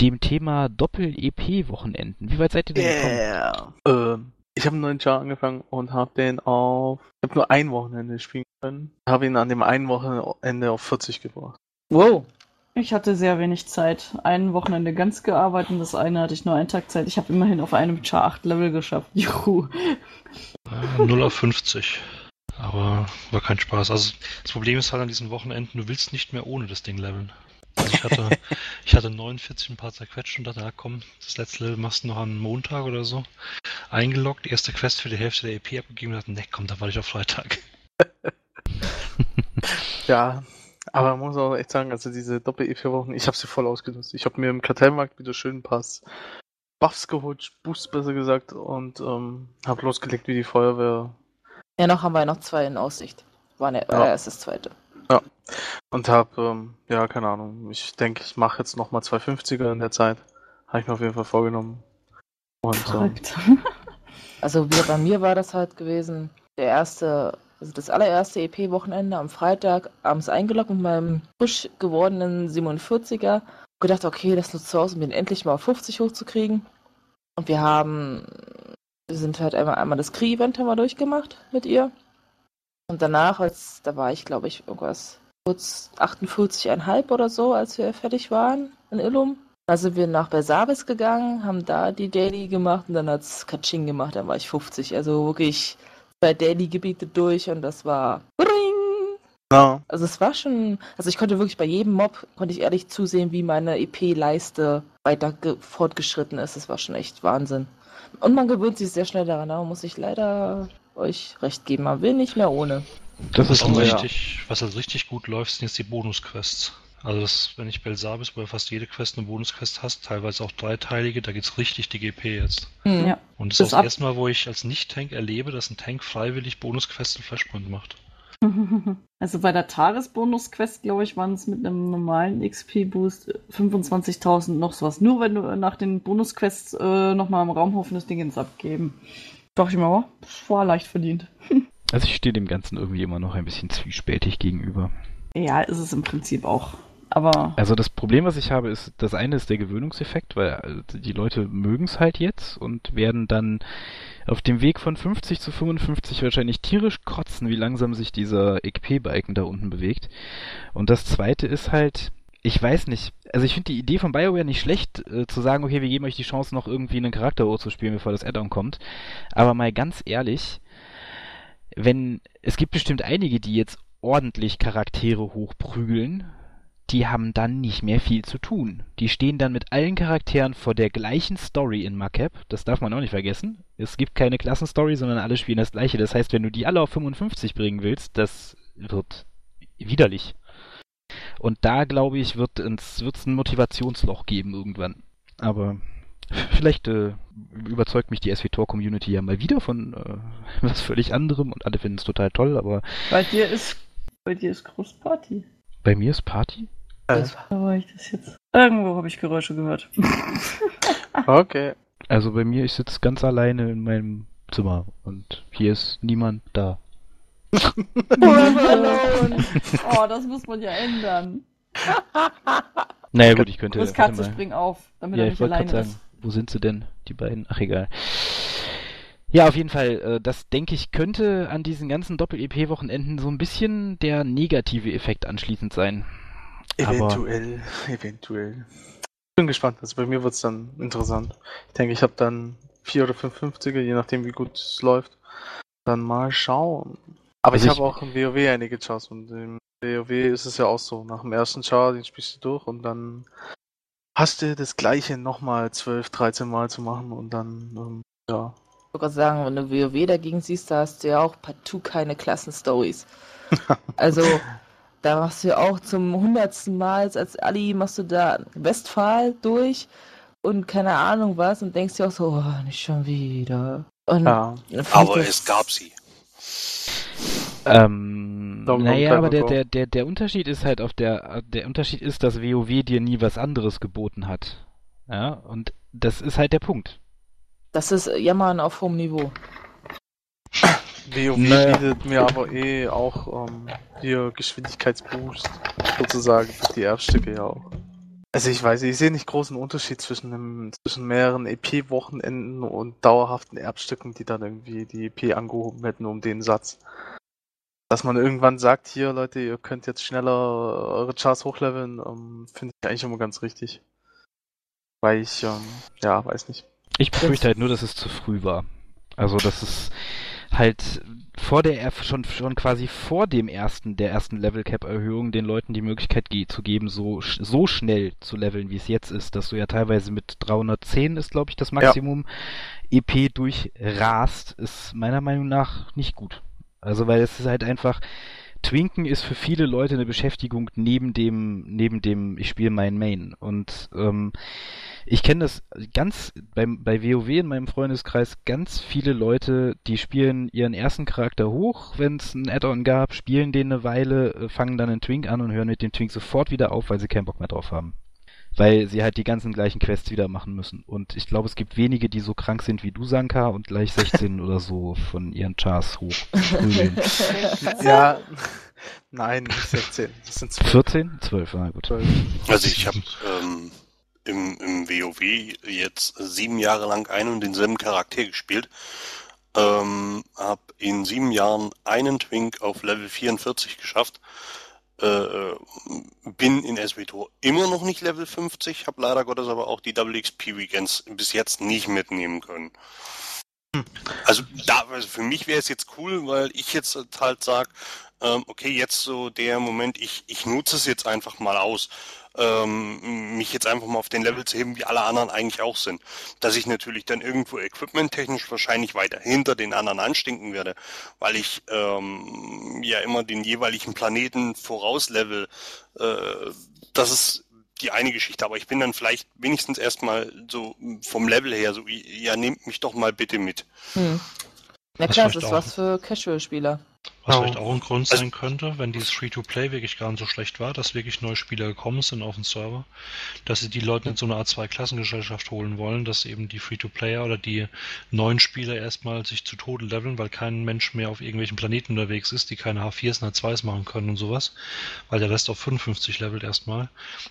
dem Thema Doppel-EP-Wochenenden. Wie weit seid ihr denn gekommen? Yeah. Ähm, ich habe einen neuen Char angefangen und habe den auf. Ich habe nur ein Wochenende spielen können. Habe ihn an dem einen Wochenende auf 40 gebracht. wow. Ich hatte sehr wenig Zeit. Ein Wochenende ganz gearbeitet und das eine hatte ich nur einen Tag Zeit. Ich habe immerhin auf einem Char 8 Level geschafft. [LAUGHS] Juhu. Ja, 0 auf 50. Aber war kein Spaß. Also das Problem ist halt an diesen Wochenenden, du willst nicht mehr ohne das Ding leveln. Also ich hatte, [LAUGHS] ich hatte 49 ein paar zerquetscht und dachte, ja komm, das letzte Level machst du noch am Montag oder so. Eingeloggt, erste Quest für die Hälfte der EP abgegeben und dachte, ne komm, da warte ich auf Freitag. [LAUGHS] Ja, aber man muss auch echt sagen, also diese Doppel-E4-Wochen, ich habe sie voll ausgenutzt. Ich habe mir im Kartellmarkt wieder schön ein paar Buffs geholt, Boosts besser gesagt, und ähm, habe losgelegt wie die Feuerwehr. Ja, noch haben wir noch zwei in Aussicht. War ne, Ja. äh, erst das zweite. Und habe, ähm, ja, keine Ahnung, ich denke, ich mache jetzt nochmal 250er in der Zeit. Habe ich mir auf jeden Fall vorgenommen. Und ähm. [LAUGHS] Also wie bei mir war das halt gewesen, der erste, also das allererste EP-Wochenende am Freitag abends eingeloggt mit meinem frisch gewordenen 47er. Gedacht, okay, das nutzt du aus, um den endlich mal auf 50 hochzukriegen. Und wir haben, wir sind halt einmal, einmal das Kree-Event haben wir durchgemacht mit ihr. Und danach, als, da war ich glaube ich irgendwas, kurz 48,5 oder so, als wir fertig waren in Illum. Da sind wir nach Bersavis gegangen, haben da die Daily gemacht und dann hat's Katsching gemacht, dann war ich 50. Also wirklich zwei Daily-Gebiete durch und das war ja, Also es war schon, also ich konnte wirklich bei jedem Mob, konnte ich ehrlich zusehen, wie meine EP-Leiste weiter ge- fortgeschritten ist. Das war schon echt Wahnsinn. Und man gewöhnt sich sehr schnell daran, aber muss ich leider euch recht geben. Man will nicht mehr ohne. Das Was ist auch ein ja. richtig, was halt richtig gut läuft, sind jetzt die Bonusquests. Also das, wenn ich Belsavis, wo du fast jede Quest eine Bonusquest hast, teilweise auch dreiteilige, da geht's richtig die GP jetzt. Hm. Ja. Und das Das ist auch das erste Mal, wo ich als Nicht-Tank erlebe, dass ein Tank freiwillig Bonusquests und Flashpoint macht. [LAUGHS] Also bei der Tagesbonus-Quest, glaube ich, waren es mit einem normalen XP-Boost 25.000 noch sowas. Nur wenn du nach den Bonus-Quests äh, nochmal am Raumhaufen des Dingens abgeben. Dachte ich das war leicht verdient. [LAUGHS] Also ich stehe dem Ganzen irgendwie immer noch ein bisschen zwiespältig gegenüber. Ja, ist es im Prinzip auch. Aber Also das Problem, was ich habe, ist, das eine ist der Gewöhnungseffekt, weil äh, die Leute mögen es halt jetzt und werden dann auf dem Weg von 50 zu 55 wahrscheinlich tierisch kotzen, wie langsam sich dieser XP-Balken da unten bewegt. Und das zweite ist halt, ich weiß nicht, also ich finde die Idee von BioWare nicht schlecht, äh, zu sagen, okay, wir geben euch die Chance, noch irgendwie einen Charakter zu spielen, bevor das Add-on kommt. Aber mal ganz ehrlich, wenn, es gibt bestimmt einige, die jetzt ordentlich Charaktere hochprügeln, die haben dann nicht mehr viel zu tun. Die stehen dann mit allen Charakteren vor der gleichen Story in Macap. Das darf man auch nicht vergessen. Es gibt keine Klassenstory, sondern alle spielen das gleiche. Das heißt, wenn du die alle auf 55 bringen willst, das wird widerlich. Und da, glaube ich, wird es ein Motivationsloch geben irgendwann. Aber vielleicht äh, überzeugt mich die SWTOR-Community ja mal wieder von äh, [LAUGHS] was völlig anderem und alle finden es total toll, aber bei dir ist bei dir ist Großparty. bei mir ist Party. äh, Da war ich das jetzt. Irgendwo habe ich Geräusche gehört. [LAUGHS] okay. Also bei mir, ich sitze ganz alleine in meinem Zimmer und hier ist niemand da. Forever alone. Oh, das muss man ja ändern. [LAUGHS] Naja gut, ich könnte. Chris Katze, mal. spring auf, damit Ja, er ich nicht alleine sagen, ist. wo sind sie denn, die beiden? Ach egal. Ja, auf jeden Fall, äh, das denke ich könnte an diesen ganzen Doppel-EP-Wochenenden so ein bisschen der negative Effekt anschließend sein. Aber Eventuell, eventuell. Bin gespannt. Also bei mir wird es dann interessant. Ich denke, ich habe dann 4 oder 5 50er, je nachdem wie gut es läuft. Dann mal schauen. Aber Also ich ich- habe auch im WoW einige Chars und im WoW ist es ja auch so. Nach dem ersten Char, den spielst du durch und dann hast du das gleiche nochmal 12, 13 Mal zu machen und dann, ähm, ja. Ich wollte gerade sagen, wenn du WoW dagegen siehst, da hast du ja auch partout keine Klassenstories. [LAUGHS] Also, Da machst du ja auch zum hundertsten Mal als Ali machst du da Westphal durch und keine Ahnung was und denkst dir auch so, oh, nicht schon wieder. Und Ja. Aber es gab sie. Ähm, naja, aber der, der, der, der Unterschied ist halt auf der, der Unterschied ist, dass WoW dir nie was anderes geboten hat. Ja, und das ist halt der Punkt. Das ist Jammern auf hohem Niveau. WoW Naja. bietet mir aber eh auch ähm, hier Geschwindigkeitsboost sozusagen für die Erbstücke ja auch. Also ich weiß, ich sehe nicht großen Unterschied zwischen, einem, zwischen mehreren EP-Wochenenden und dauerhaften Erbstücken, die dann irgendwie die EP angehoben hätten um den Satz. Dass man irgendwann sagt, hier Leute, ihr könnt jetzt schneller eure Chars hochleveln, ähm, finde ich eigentlich immer ganz richtig. Weil ich, ähm, ja, weiß nicht. Ich befürchte halt nur, dass es zu früh war. Also, dass es halt vor der schon schon quasi vor dem ersten der ersten Level Cap Erhöhung den Leuten die Möglichkeit zu geben, so sch- so schnell zu leveln, wie es jetzt ist, dass du ja teilweise mit 310 ist, glaube ich, das Maximum EP durchrast, ist meiner Meinung nach nicht gut. Also, weil es ist halt einfach Twinken ist für viele Leute eine Beschäftigung neben dem, neben dem, ich spiele meinen Main. Und ähm, ich kenne das ganz beim, bei WoW in meinem Freundeskreis ganz viele Leute, die spielen ihren ersten Charakter hoch, wenn es ein Add-on gab, spielen den eine Weile, äh, fangen dann einen Twink an und hören mit dem Twink sofort wieder auf, weil sie keinen Bock mehr drauf haben. Weil sie halt die ganzen gleichen Quests wieder machen müssen. Und ich glaube, es gibt wenige, die so krank sind wie du, Sanka, und gleich 16 oder so von ihren Chars hochprügeln. [LAUGHS] Ja, nein, nicht 16. Das sind 12. 14? 12, na gut. Also ich habe ähm, im, im WoW jetzt sieben Jahre lang einen und denselben Charakter gespielt. Ähm, hab in sieben Jahren einen Twink auf Level 44 geschafft. Äh, bin in SWTOR immer noch nicht Level 50, habe leider Gottes aber auch die Double XP Weekends bis jetzt nicht mitnehmen können. Also da, also für mich wäre es jetzt cool, weil ich jetzt halt sag, ähm, okay, jetzt so der Moment, ich, ich nutze es jetzt einfach mal aus, ähm, mich jetzt einfach mal auf den Level zu heben, wie alle anderen eigentlich auch sind. Dass ich natürlich dann irgendwo equipmenttechnisch wahrscheinlich weiter hinter den anderen anstinken werde, weil ich ähm, ja immer den jeweiligen Planeten vorauslevel. Äh, das ist die eine Geschichte, aber ich bin dann vielleicht wenigstens erstmal so vom Level her so, ja, nehmt mich doch mal bitte mit. Hm. Na klar, das ist was für Casual-Spieler. Was vielleicht auch ein Grund Also- sein könnte, wenn dieses Free-to-Play wirklich gar nicht so schlecht war, dass wirklich neue Spieler gekommen sind auf den Server, dass sie die Leute in so eine Art Zwei-Klassengesellschaft holen wollen, dass eben die Free-to-Player oder die neuen Spieler erstmal sich zu Tode leveln, weil kein Mensch mehr auf irgendwelchen Planeten unterwegs ist, die keine H4s und H2s machen können und sowas, weil der Rest auf 55 levelt erstmal,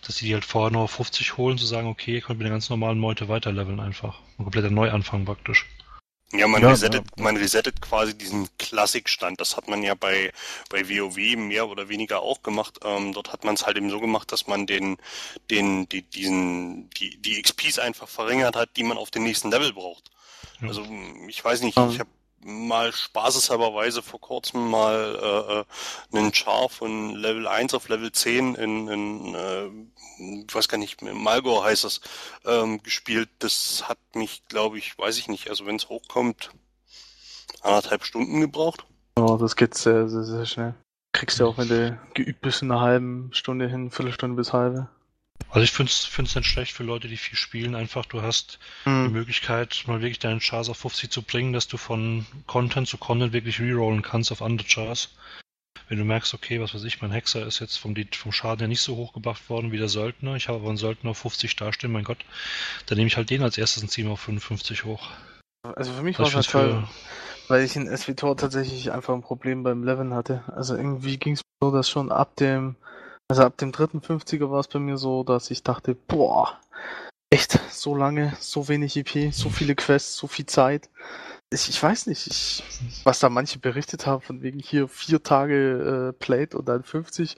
dass sie die halt vorher noch auf 50 holen, zu sagen, okay, ihr könnt mit der ganz normalen Meute weiter leveln einfach. Ein kompletter Neuanfang praktisch. Ja, man Ja, resettet, ja. man resettet quasi diesen Klassikstand. Das hat man ja bei, bei WoW mehr oder weniger auch gemacht. Ähm, dort hat man es halt eben so gemacht, dass man den, den, die, diesen, die, die XPs einfach verringert hat, die man auf den nächsten Level braucht. Also, ich weiß nicht, Ähm. ich habe mal spaßeshalberweise vor kurzem mal äh, äh, einen Char von Level 1 auf Level 10 in, in äh, ich weiß gar nicht, Malgor heißt das, ähm, gespielt. Das hat mich, glaube ich, weiß ich nicht, also wenn es hochkommt, anderthalb Stunden gebraucht. Ja, das geht sehr, sehr, sehr schnell. Kriegst du auch, wenn du geübt bist, in einer halben Stunde hin, Viertelstunde bis halbe. Also ich finde es nicht schlecht für Leute, die viel spielen. Einfach, du hast die Hm. Möglichkeit, mal wirklich deinen Chars auf 50 zu bringen, dass du von Content zu Content wirklich rerollen kannst auf andere Chars. Wenn du merkst, okay, was weiß ich, mein Hexer ist jetzt vom, vom Schaden her nicht so hoch gebracht worden wie der Söldner, ich habe aber einen Söldner auf 50 dastehen, mein Gott, dann nehme ich halt den als erstes und ziehe ihn auf 55 hoch. Also für mich Was war es halt toll, weil ich in SWTOR tatsächlich einfach ein Problem beim Leveln hatte. Also irgendwie ging es so, dass schon ab dem, also ab dem dritten 50er war es bei mir so, dass ich dachte, boah, echt, so lange, so wenig EP, so viele Quests, so viel Zeit. Ich, ich weiß nicht, ich, was da manche berichtet haben, von wegen hier vier Tage äh, Played und dann 50.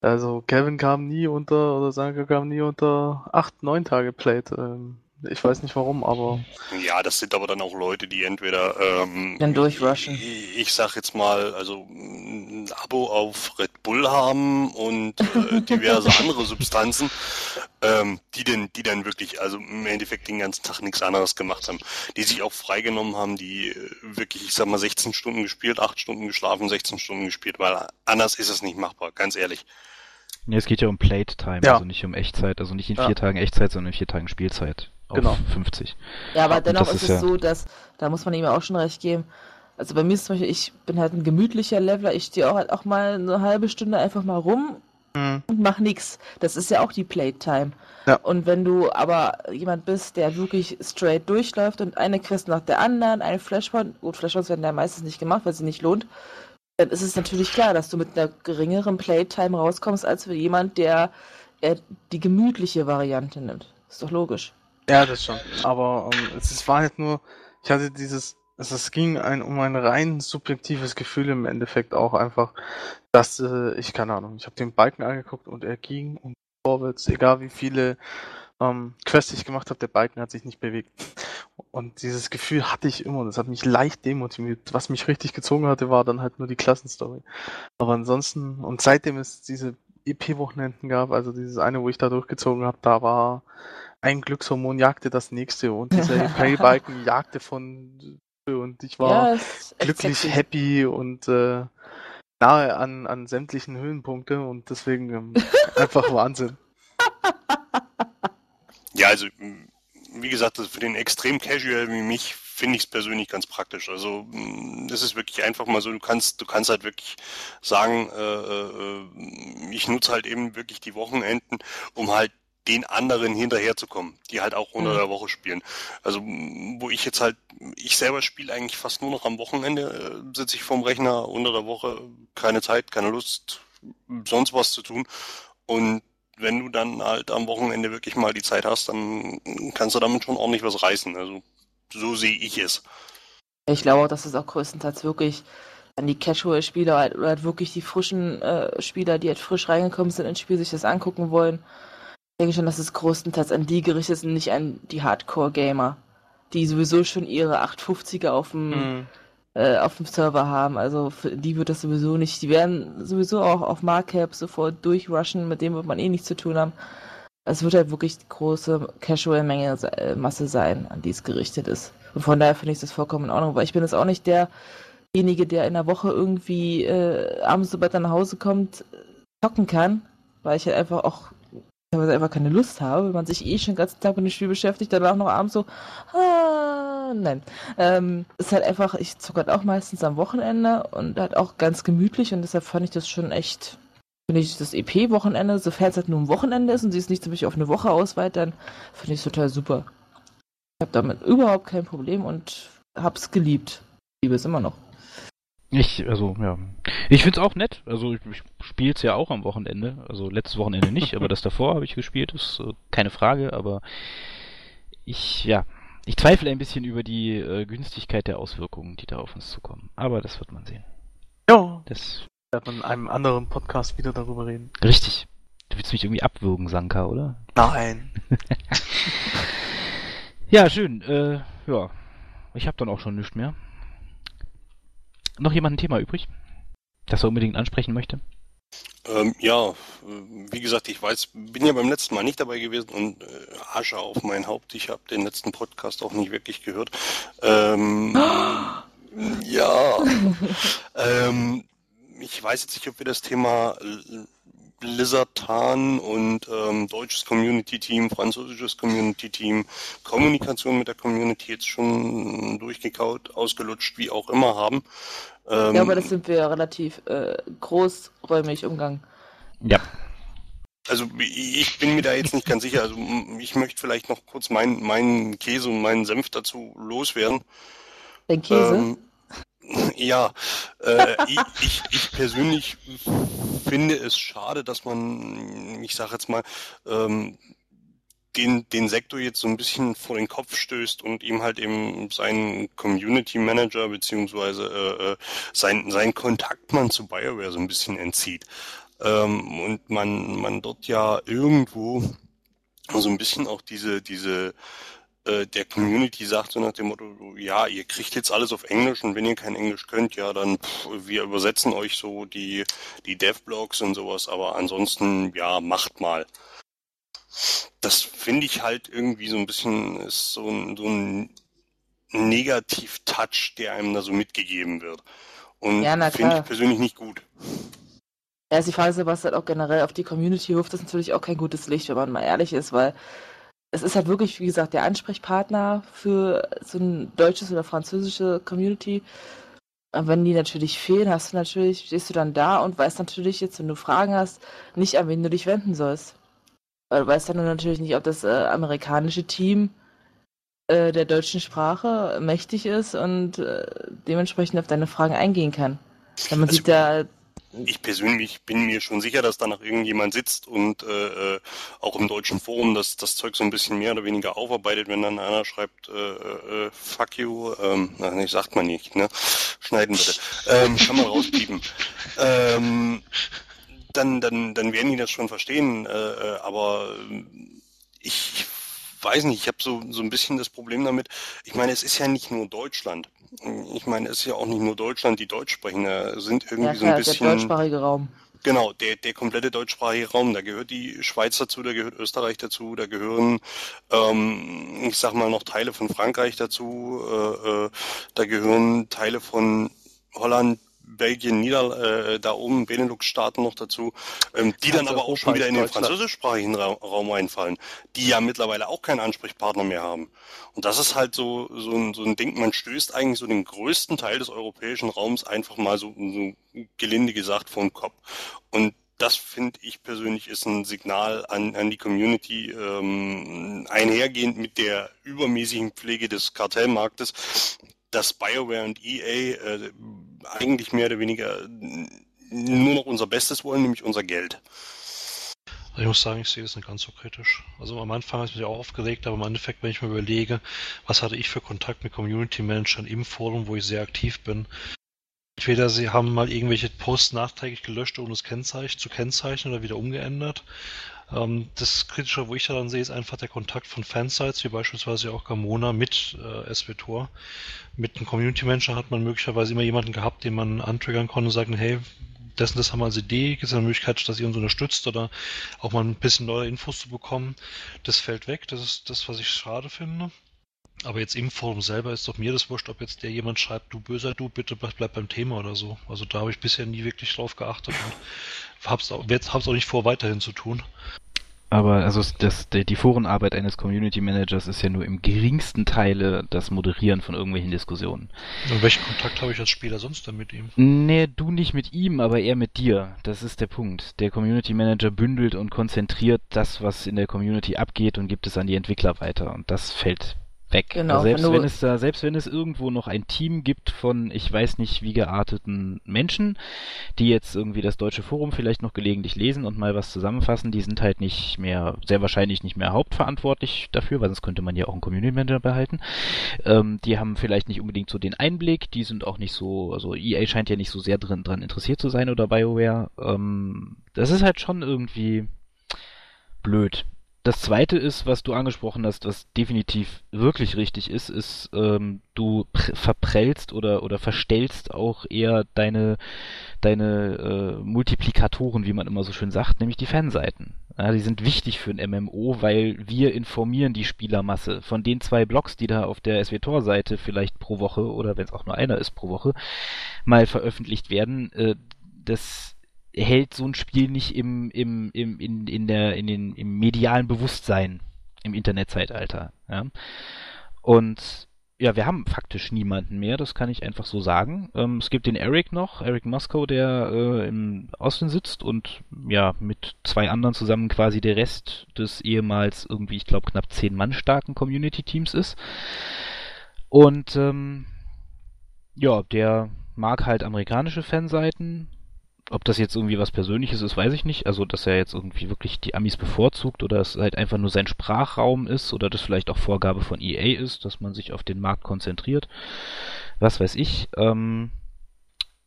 Also Kevin kam nie unter, oder Sanka kam nie unter acht, neun Tage Played. Ähm, ich weiß nicht warum, aber Ja, das sind aber dann auch Leute, die entweder ähm, Dann durchrushen. Ich, ich sag jetzt mal, also ein Abo auf Red Bull haben und äh, [LAUGHS] diverse andere Substanzen ähm, die denn, die dann wirklich, also im Endeffekt den ganzen Tag nichts anderes gemacht haben, die sich auch freigenommen haben, die äh, wirklich, ich sag mal, 16 Stunden gespielt, 8 Stunden geschlafen, 16 Stunden gespielt, weil anders ist es nicht machbar, ganz ehrlich. Ja, es geht ja um Playtime, Ja. also nicht um Echtzeit, also nicht in Ja. vier Tagen Echtzeit, sondern in vier Tagen Spielzeit. Auf Genau. 50. Ja, aber dennoch ist ist es ja- so, dass, da muss man ihm auch schon recht geben. Also bei mir ist zum Beispiel, ich bin halt ein gemütlicher Leveler, ich stehe auch halt auch mal eine halbe Stunde einfach mal rum Mhm. und mach nix. Das ist ja auch die Playtime. Ja. Und wenn du aber jemand bist, der wirklich straight durchläuft und eine Quest nach der anderen, eine Flashpoint, gut, Flashpoints werden ja meistens nicht gemacht, weil sie nicht lohnt, dann ist es natürlich klar, dass du mit einer geringeren Playtime rauskommst, als für jemand, der die gemütliche Variante nimmt. Ist doch logisch. Ja, das schon. Aber ähm, es, war halt nur, ich hatte dieses, es, es ging ein, um ein rein subjektives Gefühl im Endeffekt auch einfach, dass äh, ich, keine Ahnung, ich habe den Balken angeguckt und er ging und vorwärts, egal wie viele ähm, Quests ich gemacht habe, der Balken hat sich nicht bewegt. Und dieses Gefühl hatte ich immer, das hat mich leicht demotiviert. Was mich richtig gezogen hatte, war dann halt nur die Klassenstory. Aber ansonsten, und seitdem es diese EP-Wochenenden gab, also dieses eine, wo ich da durchgezogen habe, da war ein Glückshormon jagte das nächste und [LAUGHS] dieser EP-Balken jagte von und ich war ja, glücklich, sexy. happy und äh, nahe an, an sämtlichen Höhenpunkte und deswegen ähm, [LAUGHS] einfach Wahnsinn. Ja, also m, wie gesagt, für den extrem Casual wie mich finde ich es persönlich ganz praktisch. Also das ist wirklich einfach mal so, du kannst, du kannst halt wirklich sagen, äh, äh, ich nutze halt eben wirklich die Wochenenden, um halt den anderen hinterherzukommen, die halt auch unter Mhm. der Woche spielen. Also wo ich jetzt halt, ich selber spiele eigentlich fast nur noch am Wochenende, äh, sitze ich vorm Rechner unter der Woche, keine Zeit, keine Lust, sonst was zu tun. Und wenn du dann halt am Wochenende wirklich mal die Zeit hast, dann kannst du damit schon ordentlich was reißen. Also so sehe ich es. Ich glaube auch, dass es auch größtenteils wirklich an die Casual-Spieler halt, oder halt wirklich die frischen äh, Spieler, die halt frisch reingekommen sind ins Spiel, sich das angucken wollen. Ich denke schon, dass es größtenteils an die gerichtet ist und nicht an die Hardcore-Gamer, die sowieso schon ihre 850er auf dem, Mhm. äh, auf dem Server haben. Also für die wird das sowieso nicht. Die werden sowieso auch auf Markup sofort durchrushen, mit dem wird man eh nichts zu tun haben. Es wird halt wirklich große Casual-Menge, äh, Masse sein, an die es gerichtet ist. Und von daher finde ich das vollkommen in Ordnung, weil ich bin jetzt auch nicht derjenige, der in der Woche irgendwie äh, abends, sobald er nach Hause kommt, zocken kann, weil ich halt einfach auch teilweise einfach keine Lust habe, wenn man sich eh schon den ganzen Tag mit dem Spiel beschäftigt, danach noch abends so, ah, nein. Ähm, ist halt einfach, ich zocke halt auch meistens am Wochenende und halt auch ganz gemütlich und deshalb fand ich das schon echt, finde ich das EP-Wochenende, sofern es halt nur ein Wochenende ist und sie es nicht Beispiel auf eine Woche ausweitet, dann finde ich es total super. Ich habe damit überhaupt kein Problem und hab's geliebt. Liebe es immer noch. Ich, also, ja. Ich find's auch nett. Also, ich, ich spiel's ja auch am Wochenende. Also, letztes Wochenende nicht, aber [LAUGHS] das davor habe ich gespielt. Ist äh, keine Frage, aber ich, ja. Ich zweifle ein bisschen über die äh, Günstigkeit der Auswirkungen, die da auf uns zukommen. Aber das wird man sehen. Ja, Das, werden wir in einem anderen Podcast wieder darüber reden. richtig. Du willst mich irgendwie abwürgen, Sanka, oder? Nein. [LAUGHS] Ja, schön. Äh, ja. Ich habe dann auch schon nichts mehr. Noch jemand ein Thema übrig? Das er unbedingt ansprechen möchte? Ähm, ja, äh, wie gesagt, ich weiß, bin ja beim letzten Mal nicht dabei gewesen und äh, Asche auf mein Haupt. Ich habe den letzten Podcast auch nicht wirklich gehört. Ähm, [GASPS] ja, ähm, ich weiß jetzt nicht, ob wir das Thema Blizzardan und ähm, deutsches Community-Team, französisches Community-Team, Kommunikation mit der Community jetzt schon durchgekaut, ausgelutscht, wie auch immer haben. Ähm, Ja, aber das sind wir relativ äh, großräumig umgangen. Ja. Also ich bin mir da jetzt nicht ganz sicher. Also ich möchte vielleicht noch kurz meinen meinen Käse und meinen Senf dazu loswerden. Dein Käse? Ähm, ja, äh, ich, ich, ich persönlich finde es schade, dass man, ich sage jetzt mal, ähm, den, den Sektor jetzt so ein bisschen vor den Kopf stößt und ihm halt eben seinen Community Manager beziehungsweise äh, äh, sein, sein Kontaktmann zu BioWare so ein bisschen entzieht. Ähm, und man, man dort ja irgendwo so ein bisschen auch diese, diese äh, der Community sagt so nach dem Motto, ja, ihr kriegt jetzt alles auf Englisch und wenn ihr kein Englisch könnt, ja, dann pff, wir übersetzen euch so die, die Dev-Blogs und sowas, aber ansonsten, ja, macht mal. das finde ich halt irgendwie so ein bisschen ist so ein, so ein Negativ-Touch, der einem da so mitgegeben wird. Und Ja, finde ich persönlich nicht gut. Ja, ist die Frage, ist, was halt auch generell auf die Community wirft, ist natürlich auch kein gutes Licht, wenn man mal ehrlich ist, weil es ist halt wirklich, wie gesagt, der Ansprechpartner für so ein deutsches oder französische Community. Und wenn die natürlich fehlen, hast du natürlich, stehst du dann da und weißt natürlich jetzt, wenn du Fragen hast, nicht, an wen du dich wenden sollst. Weil du weißt dann natürlich nicht, ob das äh, amerikanische Team äh, der deutschen Sprache mächtig ist und äh, dementsprechend auf deine Fragen eingehen kann. Wenn man Also- sieht da Ich persönlich bin mir schon sicher, dass da noch irgendjemand sitzt und äh, äh, auch im deutschen Forum das, das Zeug so ein bisschen mehr oder weniger aufarbeitet, wenn dann einer schreibt, äh, äh, fuck you, ähm, na, nee, sagt man nicht, ne? Schneiden bitte. Ähm, kann man rauspiepen. [LAUGHS] ähm, dann, dann, dann werden die das schon verstehen, äh, äh, aber ich weiß nicht, ich habe so, so ein bisschen das Problem damit. Ich meine, es ist ja nicht nur Deutschland. Ich meine, es ist ja auch nicht nur Deutschland, die Deutsch sprechen. Da sind irgendwie Ja, so ein klar, der bisschen. deutschsprachige Raum. Genau, der, der komplette deutschsprachige Raum. Da gehört die Schweiz dazu, da gehört Österreich dazu, da gehören, ähm, ich sag mal, noch Teile von Frankreich dazu, äh, äh, da gehören Teile von Holland, Belgien, Nieder, äh, da oben Benelux-Staaten noch dazu, ähm, die dann aber auch schon wieder in den französischsprachigen Ra Raum einfallen, die ja mittlerweile auch keinen Ansprechpartner mehr haben. Und das ist halt so, so, ein, so ein Ding, man stößt eigentlich so den größten Teil des europäischen Raums einfach mal so, so gelinde gesagt vom Kopf. Und das finde ich persönlich ist ein Signal an, an die Community, ähm, einhergehend mit der übermäßigen Pflege des Kartellmarktes, dass BioWare und EA äh, eigentlich mehr oder weniger nur noch unser Bestes wollen, nämlich unser Geld. Also Ich muss sagen, ich sehe das nicht ganz so kritisch. Also am Anfang hat es mich auch aufgeregt, aber im Endeffekt, wenn ich mir überlege, was hatte ich für Kontakt mit Community Managern im Forum, wo ich sehr aktiv bin. Entweder sie haben mal irgendwelche Posts nachträglich gelöscht, ohne das Kennzeichen zu kennzeichnen oder wieder umgeändert. Ähm, das Kritische, wo ich daran sehe, ist einfach der Kontakt von Fansites, wie beispielsweise auch Gamona mit äh, SWTOR. Mit einem Community Manager hat man möglicherweise immer jemanden gehabt, den man antriggern konnte und sagen, hey, das und das haben wir als Idee, gibt es eine Möglichkeit, dass ihr uns unterstützt oder auch mal ein bisschen neue Infos zu bekommen. Das fällt weg, das ist das, was ich schade finde. Aber jetzt im Forum selber ist doch mir das wurscht, ob jetzt der jemand schreibt, du böser Du, bitte bleib, beim Thema oder so. Also da habe ich bisher nie wirklich drauf geachtet und hab's auch, hab's auch nicht vor, weiterhin zu tun. Aber also das, die die Forenarbeit eines Community Managers ist ja nur im geringsten Teile das Moderieren von irgendwelchen Diskussionen. Und welchen Kontakt habe ich als Spieler sonst dann mit ihm? Nee, du nicht mit ihm, aber er mit dir. Das ist der Punkt. Der Community Manager bündelt und konzentriert das, was in der Community abgeht und gibt es an die Entwickler weiter. Und das fällt weg. Genau, Also selbst wenn es da, selbst wenn es irgendwo noch ein Team gibt von, ich weiß nicht wie gearteten Menschen, die jetzt irgendwie das deutsche Forum vielleicht noch gelegentlich lesen und mal was zusammenfassen, die sind halt nicht mehr, sehr wahrscheinlich nicht mehr hauptverantwortlich dafür, weil sonst könnte man ja auch einen Community Manager behalten. Ähm, die haben vielleicht nicht unbedingt so den Einblick, die sind auch nicht so, also EA scheint ja nicht so sehr drin, dran interessiert zu sein oder BioWare. Ähm, das ist halt schon irgendwie blöd. Das zweite ist, was du angesprochen hast, was definitiv wirklich richtig ist, ist, ähm, du pr- verprellst oder, oder verstellst auch eher deine, deine äh, Multiplikatoren, wie man immer so schön sagt, nämlich die Fanseiten. Ja, die sind wichtig für ein MMO, weil wir informieren die Spielermasse. Von den zwei Blogs, die da auf der SWTOR-Seite vielleicht pro Woche oder wenn es auch nur einer ist pro Woche mal veröffentlicht werden, äh, das hält so ein Spiel nicht im, im, im, in, in der, in den, im medialen Bewusstsein im Internetzeitalter. Ja? Und ja, wir haben faktisch niemanden mehr, das kann ich einfach so sagen. Ähm, es gibt den Eric noch, Eric Moskow, der äh, im Austin sitzt und ja, mit zwei anderen zusammen quasi der Rest des ehemals irgendwie, ich glaube, knapp zehn Mann starken Community-Teams ist. Und ähm, ja, der mag halt amerikanische Fanseiten. Ob das jetzt irgendwie was Persönliches ist, weiß ich nicht. Also, dass er jetzt irgendwie wirklich die Amis bevorzugt oder es halt einfach nur sein Sprachraum ist oder das vielleicht auch Vorgabe von EA ist, dass man sich auf den Markt konzentriert. Was weiß ich. Ähm,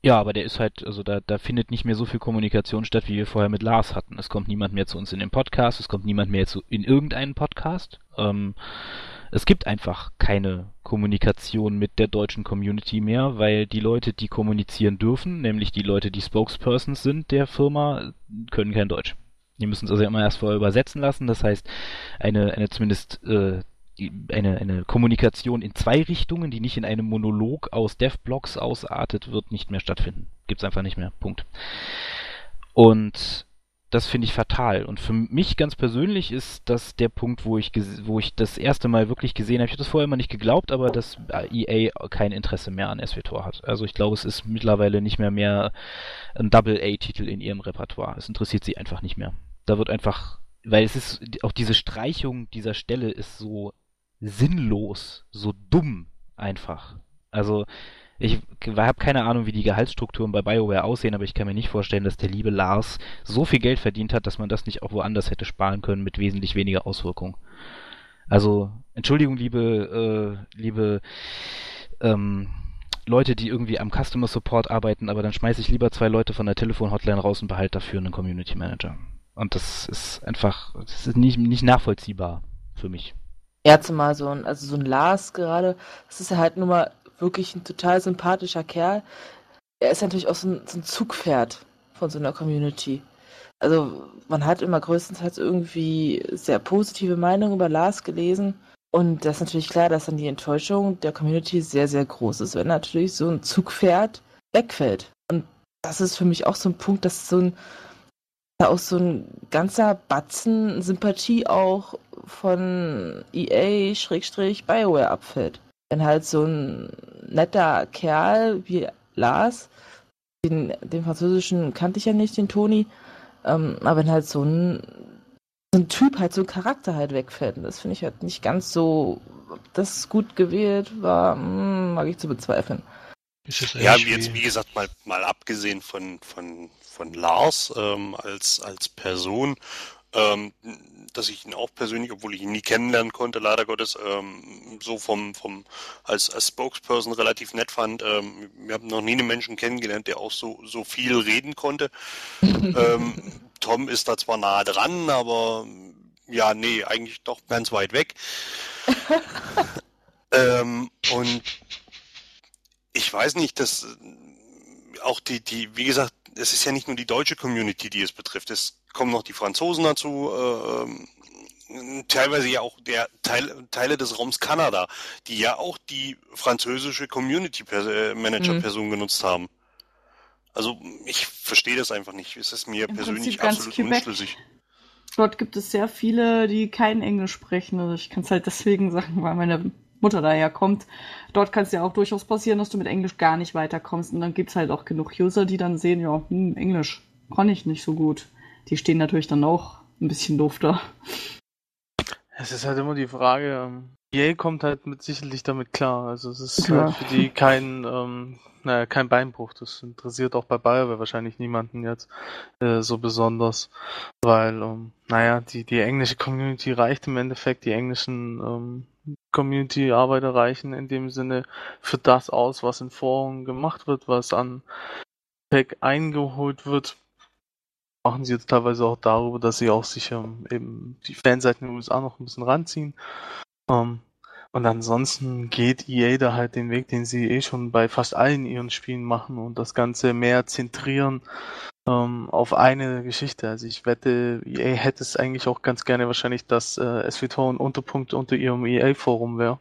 ja, aber der ist halt, also da, da findet nicht mehr so viel Kommunikation statt, wie wir vorher mit Lars hatten. Es kommt niemand mehr zu uns in den Podcast, es kommt niemand mehr zu, in irgendeinen Podcast. Ähm, es gibt einfach keine Kommunikation mit der deutschen Community mehr, weil die Leute, die kommunizieren dürfen, nämlich die Leute, die Spokespersons sind der Firma, können kein Deutsch. Die müssen es also immer erst vorher übersetzen lassen. Das heißt, eine, eine zumindest äh, eine, eine Kommunikation in zwei Richtungen, die nicht in einem Monolog aus Dev-Blocks ausartet, wird nicht mehr stattfinden. Gibt's einfach nicht mehr. Punkt. Und das finde ich fatal. Und für mich ganz persönlich ist das der Punkt, wo ich, wo ich das erste Mal wirklich gesehen habe. Ich habe das vorher immer nicht geglaubt, aber dass EA kein Interesse mehr an SWTOR hat. Also ich glaube, es ist mittlerweile nicht mehr mehr ein Double-A-Titel in ihrem Repertoire. Es interessiert sie einfach nicht mehr. Da wird einfach, weil es ist, auch diese Streichung dieser Stelle ist so sinnlos, so dumm einfach. Also ich habe keine Ahnung, wie die Gehaltsstrukturen bei BioWare aussehen, aber ich kann mir nicht vorstellen, dass der liebe Lars so viel Geld verdient hat, dass man das nicht auch woanders hätte sparen können mit wesentlich weniger Auswirkungen. Also, Entschuldigung, liebe, äh, liebe ähm, Leute, die irgendwie am Customer Support arbeiten, aber dann schmeiße ich lieber zwei Leute von der Telefon-Hotline raus und behalte dafür einen Community Manager. Und das ist einfach, das ist nicht, nicht nachvollziehbar für mich. Ja, zumal so ein, also so ein Lars gerade, das ist ja halt nur mal wirklich ein total sympathischer Kerl. Er ist natürlich auch so ein, so ein Zugpferd von so einer Community. Also man hat immer größtenteils irgendwie sehr positive Meinungen über Lars gelesen. Und das ist natürlich klar, dass dann die Enttäuschung der Community sehr, sehr groß ist, wenn natürlich so ein Zugpferd wegfällt. Und das ist für mich auch so ein Punkt, dass so ein auch so ein ganzer Batzen Sympathie auch von EA-BioWare abfällt wenn halt so ein netter Kerl wie Lars, den, den französischen kannte ich ja nicht, den Toni, ähm, aber wenn halt so ein, so ein Typ halt so ein Charakter halt wegfällt, und das finde ich halt nicht ganz so, ob das gut gewählt war, mh, hm, mag ich zu bezweifeln. Ja, jetzt wie gesagt, mal, mal abgesehen von, von, von Lars ähm, als, als Person ähm, dass ich ihn auch persönlich, obwohl ich ihn nie kennenlernen konnte, leider Gottes, ähm, so vom, vom als, als Spokesperson relativ nett fand. Ähm, wir haben noch nie einen Menschen kennengelernt, der auch so, so viel reden konnte. [LAUGHS] ähm, Tom ist da zwar nahe dran, aber ja, nee, eigentlich doch ganz weit weg. [LAUGHS] ähm, und ich weiß nicht, dass auch die, die, wie gesagt, es ist ja nicht nur die deutsche Community, die es betrifft. Es kommen noch die Franzosen dazu, äh, ähm, teilweise ja auch der Teil, Teile des Raums Kanada, die ja auch die französische Community äh, Manager Person mhm. genutzt haben. Also ich verstehe das einfach nicht. Es ist mir Im persönlich absolut Quebec. unschlüssig. Dort gibt es sehr viele, die kein Englisch sprechen. Also ich kann es halt deswegen sagen, weil meine Mutter daher kommt. Dort kann es ja auch durchaus passieren, dass du mit Englisch gar nicht weiterkommst. Und dann gibt es halt auch genug User, die dann sehen, ja, hm, Englisch kann ich nicht so gut. Die stehen natürlich dann auch ein bisschen doof da. Es ist halt immer die Frage, ähm, EA kommt halt mit sicherlich damit klar. Also es ist ja. halt für die kein, ähm, naja, kein Beinbruch. Das interessiert auch bei BioWare wahrscheinlich niemanden jetzt äh, so besonders, weil, ähm, naja, die, die englische Community reicht im Endeffekt, die englischen ähm, Community-Arbeiter reichen in dem Sinne für das aus, was in Foren gemacht wird, was an Pack eingeholt wird. Machen sie jetzt teilweise auch darüber, dass sie auch sich ähm, eben die Fanseiten in den USA noch ein bisschen ranziehen. Ähm, und ansonsten geht EA da halt den Weg, den sie eh schon bei fast allen ihren Spielen machen und das Ganze mehr zentrieren ähm, auf eine Geschichte. Also ich wette, EA hätte es eigentlich auch ganz gerne wahrscheinlich, dass äh, SWTOR ein Unterpunkt unter ihrem EA-Forum wäre.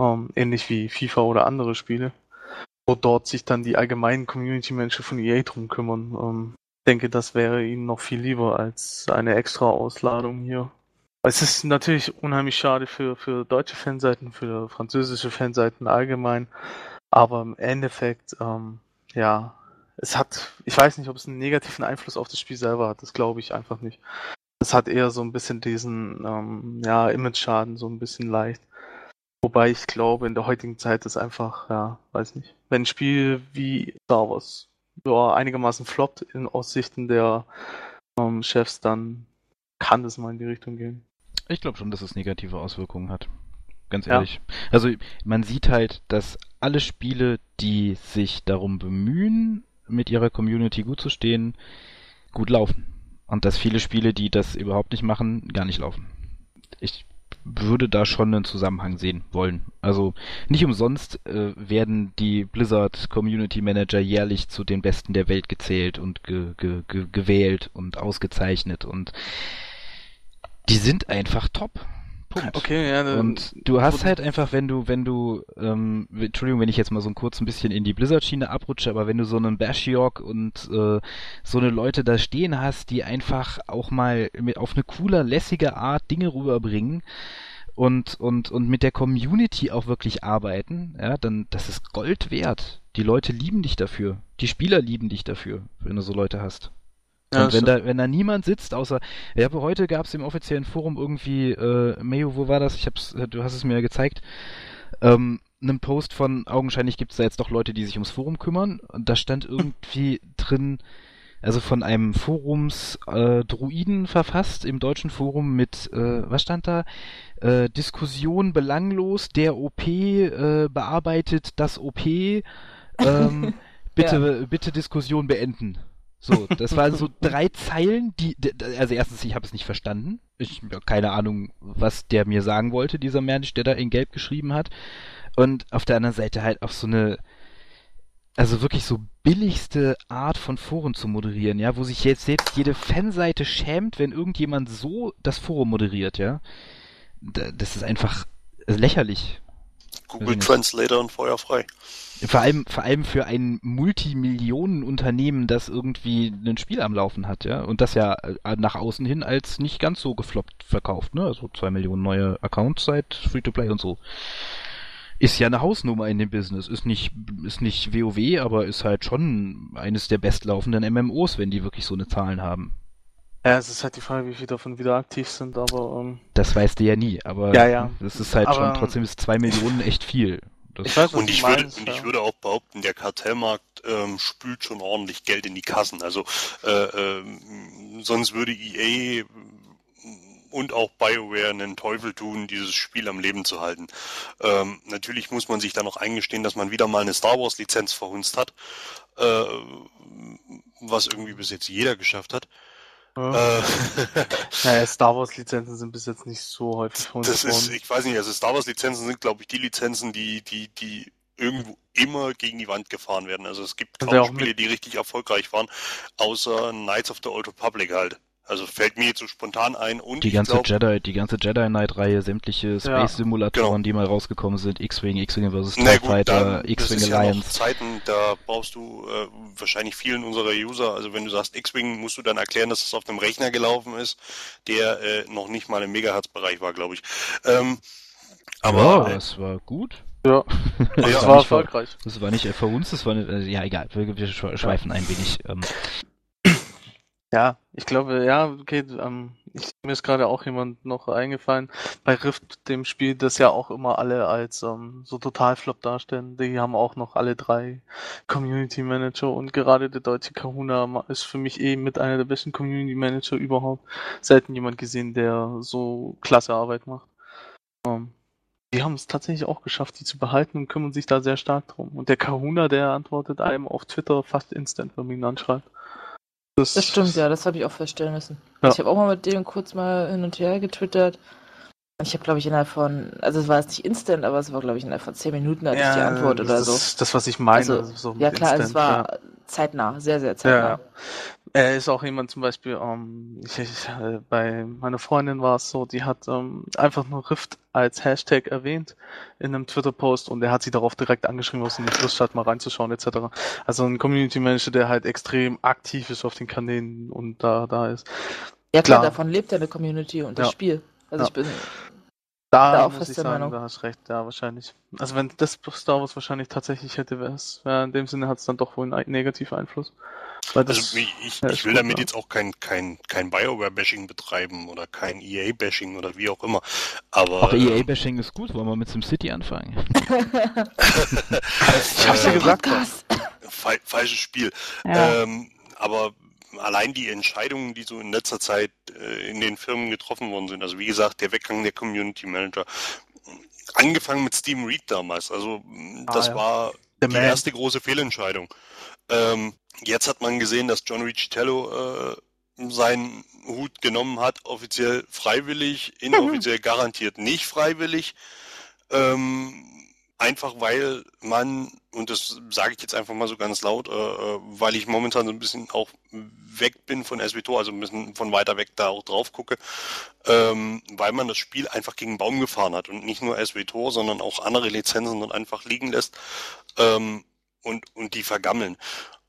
Ähm, ähnlich wie FIFA oder andere Spiele. Wo dort sich dann die allgemeinen Community-Menschen von EA drum kümmern. Ähm, denke, das wäre ihnen noch viel lieber als eine extra Ausladung hier. Es ist natürlich unheimlich schade für, für deutsche Fanseiten, für französische Fanseiten allgemein. Aber im Endeffekt, ähm, ja, es hat, ich weiß nicht, ob es einen negativen Einfluss auf das Spiel selber hat, das glaube ich einfach nicht. Es hat eher so ein bisschen diesen, ähm, ja, Image-Schaden, so ein bisschen leicht. Wobei ich glaube, in der heutigen Zeit ist einfach, ja, weiß nicht. Wenn ein Spiel wie Star Wars ja, einigermaßen floppt in Aussichten der ähm, Chefs, dann kann das mal in die Richtung gehen. Ich glaube schon, dass es negative Auswirkungen hat. Ganz ehrlich. Ja. Also man sieht halt, dass alle Spiele, die sich darum bemühen, mit ihrer Community gut zu stehen, gut laufen. Und dass viele Spiele, die das überhaupt nicht machen, gar nicht laufen. Ich würde da schon einen Zusammenhang sehen wollen. Also nicht umsonst äh, werden die Blizzard Community Manager jährlich zu den Besten der Welt gezählt und ge ge ge gewählt und ausgezeichnet und die sind einfach top. Punkt. Okay, ja. dann- Und du hast halt einfach, wenn du, wenn du, ähm, Entschuldigung, wenn ich jetzt mal so ein kurz ein bisschen in die Blizzard-Schiene abrutsche, aber wenn du so einen Bashiok und äh, so eine Leute da stehen hast, die einfach auch mal mit auf eine coole, lässige Art Dinge rüberbringen und und und mit der Community auch wirklich arbeiten, ja, dann das ist Gold wert. Die Leute lieben dich dafür. Die Spieler lieben dich dafür, wenn du so Leute hast. Ja, und wenn da, wenn da niemand sitzt, außer, ja, aber heute gab es im offiziellen Forum irgendwie, äh, Mayo, wo war das? Ich hab's, äh, du hast es mir ja gezeigt, ähm, einen Post von, augenscheinlich gibt es da jetzt doch Leute, die sich ums Forum kümmern, und da stand irgendwie drin, also von einem Forums äh, Druiden verfasst im deutschen Forum mit, äh, was stand da? Äh, Diskussion belanglos, der OP äh, bearbeitet das OP, ähm, [LAUGHS] bitte, bitte Diskussion beenden. So, das waren so drei Zeilen, die, also erstens, ich habe es nicht verstanden. Ich habe keine Ahnung, was der mir sagen wollte, dieser Mensch, der da in Gelb geschrieben hat. Und auf der anderen Seite halt auch so eine, also wirklich so billigste Art von Foren zu moderieren, ja, wo sich jetzt selbst jede Fanseite schämt, wenn irgendjemand so das Forum moderiert, ja. Da- Das ist einfach lächerlich. Google. Translator und Feuer frei. Vor allem, vor allem für ein Multimillionenunternehmen, das irgendwie ein Spiel am Laufen hat, ja, und das ja äh, nach außen hin als nicht ganz so gefloppt verkauft, ne, also zwei Millionen neue Accounts seit Free-to-Play und so. Ist ja eine Hausnummer in dem Business, ist nicht, ist nicht WoW, aber ist halt schon eines der bestlaufenden MMOs, wenn die wirklich so eine Zahlen haben. Ja, es ist halt die Frage, wie viele davon wieder aktiv sind, aber ähm, Das weißt du ja nie, aber Ja, ja. das ist halt Aber- schon, trotzdem ist zwei Millionen echt viel. Das, Ich weiß, Und ich würde, meinst, und ja. ich würde auch behaupten, der Kartellmarkt ähm, spült schon ordentlich Geld in die Kassen. Also äh, ähm, sonst würde EA und auch BioWare einen Teufel tun, dieses Spiel am Leben zu halten. Ähm, natürlich muss man sich da noch eingestehen, dass man wieder mal eine Star Wars Lizenz verhunzt hat, äh, was irgendwie bis jetzt jeder geschafft hat. Ja. Äh, [LAUGHS] Naja, Star Wars Lizenzen sind bis jetzt nicht so häufig Das ist, ich weiß nicht, also Star Wars Lizenzen sind, glaube ich, die Lizenzen, die, die, die irgendwo immer gegen die Wand gefahren werden. Also es gibt Und kaum Spiele, die richtig erfolgreich waren, außer Knights of the Old Republic halt. Also fällt mir jetzt so spontan ein und Die ich ganze glaub, Jedi, die ganze Jedi Knight Reihe, sämtliche Space Simulatoren, genau. die mal rausgekommen sind, X-Wing, X-Wing vs. na TIE gut, Fighter, das X-Wing ist ja noch Alliance. Zeiten, da brauchst du äh, wahrscheinlich vielen unserer User, also wenn du sagst X-Wing, musst du dann erklären, dass es auf einem Rechner gelaufen ist, der äh, noch nicht mal im Megahertz-Bereich war, glaube ich. Ähm, aber ja, es war gut. Ja, [LAUGHS] Ja, das ja, war nicht für- erfolgreich. Das war nicht äh, für uns, das war nicht, äh, ja egal, wir, wir schwe- schweifen ein wenig. Ähm, Ja, ich glaube, ja, okay, ähm, ich, mir ist gerade auch jemand noch eingefallen, bei Rift, dem Spiel, das ja auch immer alle als ähm, so Totalflop darstellen. Die haben auch noch alle drei Community Manager und gerade der deutsche Kahuna ist für mich eh mit einer der besten Community Manager überhaupt. Selten jemand gesehen, der so klasse Arbeit macht. Ähm, die haben es tatsächlich auch geschafft, die zu behalten und kümmern sich da sehr stark drum. Und der Kahuna, der antwortet einem auf Twitter fast instant, wenn man ihn anschreibt. Das stimmt, ja, das habe ich auch feststellen müssen. Ja. Ich habe auch mal mit dem kurz mal hin und her getwittert. Ich habe, glaube ich, innerhalb von, also es war jetzt nicht instant, aber es war, glaube ich, innerhalb von 10 Minuten hatte ich die Antwort das oder ist so. Das, was ich meine. Also, also so Ja klar, also es Instant, war zeitnah, sehr, sehr ja. zeitnah. ja. Er ist auch jemand zum Beispiel, ähm, ich, ich, äh, bei meiner Freundin war es so, die hat ähm, einfach nur Rift als Hashtag erwähnt in einem Twitter-Post und er hat sie darauf direkt angeschrieben, was sie nicht Lust hat, mal reinzuschauen etc. Also ein Community-Manager, der halt extrem aktiv ist auf den Kanälen und da, da ist. Ja klar, Klar. davon lebt ja eine Community und das Ja. Spiel. Also Ja. ich bin, Da Da auch muss ich sagen, Meinung. da hast recht, ja, wahrscheinlich. Also wenn das Star Wars wahrscheinlich tatsächlich hätte, wäre es, ja, in dem Sinne hat es dann doch wohl einen ein- negativen Einfluss. Weil das, Also ich, ich, ja, ich will gut, damit ja. jetzt auch kein, kein, kein Bioware-Bashing betreiben oder kein EA-Bashing oder wie auch immer. Aber auch ähm, EA-Bashing ist gut, wollen wir mit SimCity anfangen? [LAUGHS] [LAUGHS] ich hab's dir äh, gesagt. Podcast. fa falsches Spiel. Ja. Ähm, aber allein die Entscheidungen, die so in letzter Zeit äh, in den Firmen getroffen worden sind, also wie gesagt, der Weggang der Community Manager, angefangen mit Steven Reed damals, also mh, Ah, das ja. war Der die Man. erste große Fehlentscheidung. Ähm, jetzt hat man gesehen, dass John Ricciello äh, seinen Hut genommen hat, offiziell freiwillig, [LAUGHS] inoffiziell garantiert nicht freiwillig. Ähm, einfach weil man, und das sage ich jetzt einfach mal so ganz laut, äh, äh weil ich momentan so ein bisschen auch weg bin von SWTO, also ein bisschen von weiter weg da auch drauf gucke, ähm, weil man das Spiel einfach gegen den Baum gefahren hat und nicht nur SWTO, sondern auch andere Lizenzen dann einfach liegen lässt ähm, und, und die vergammeln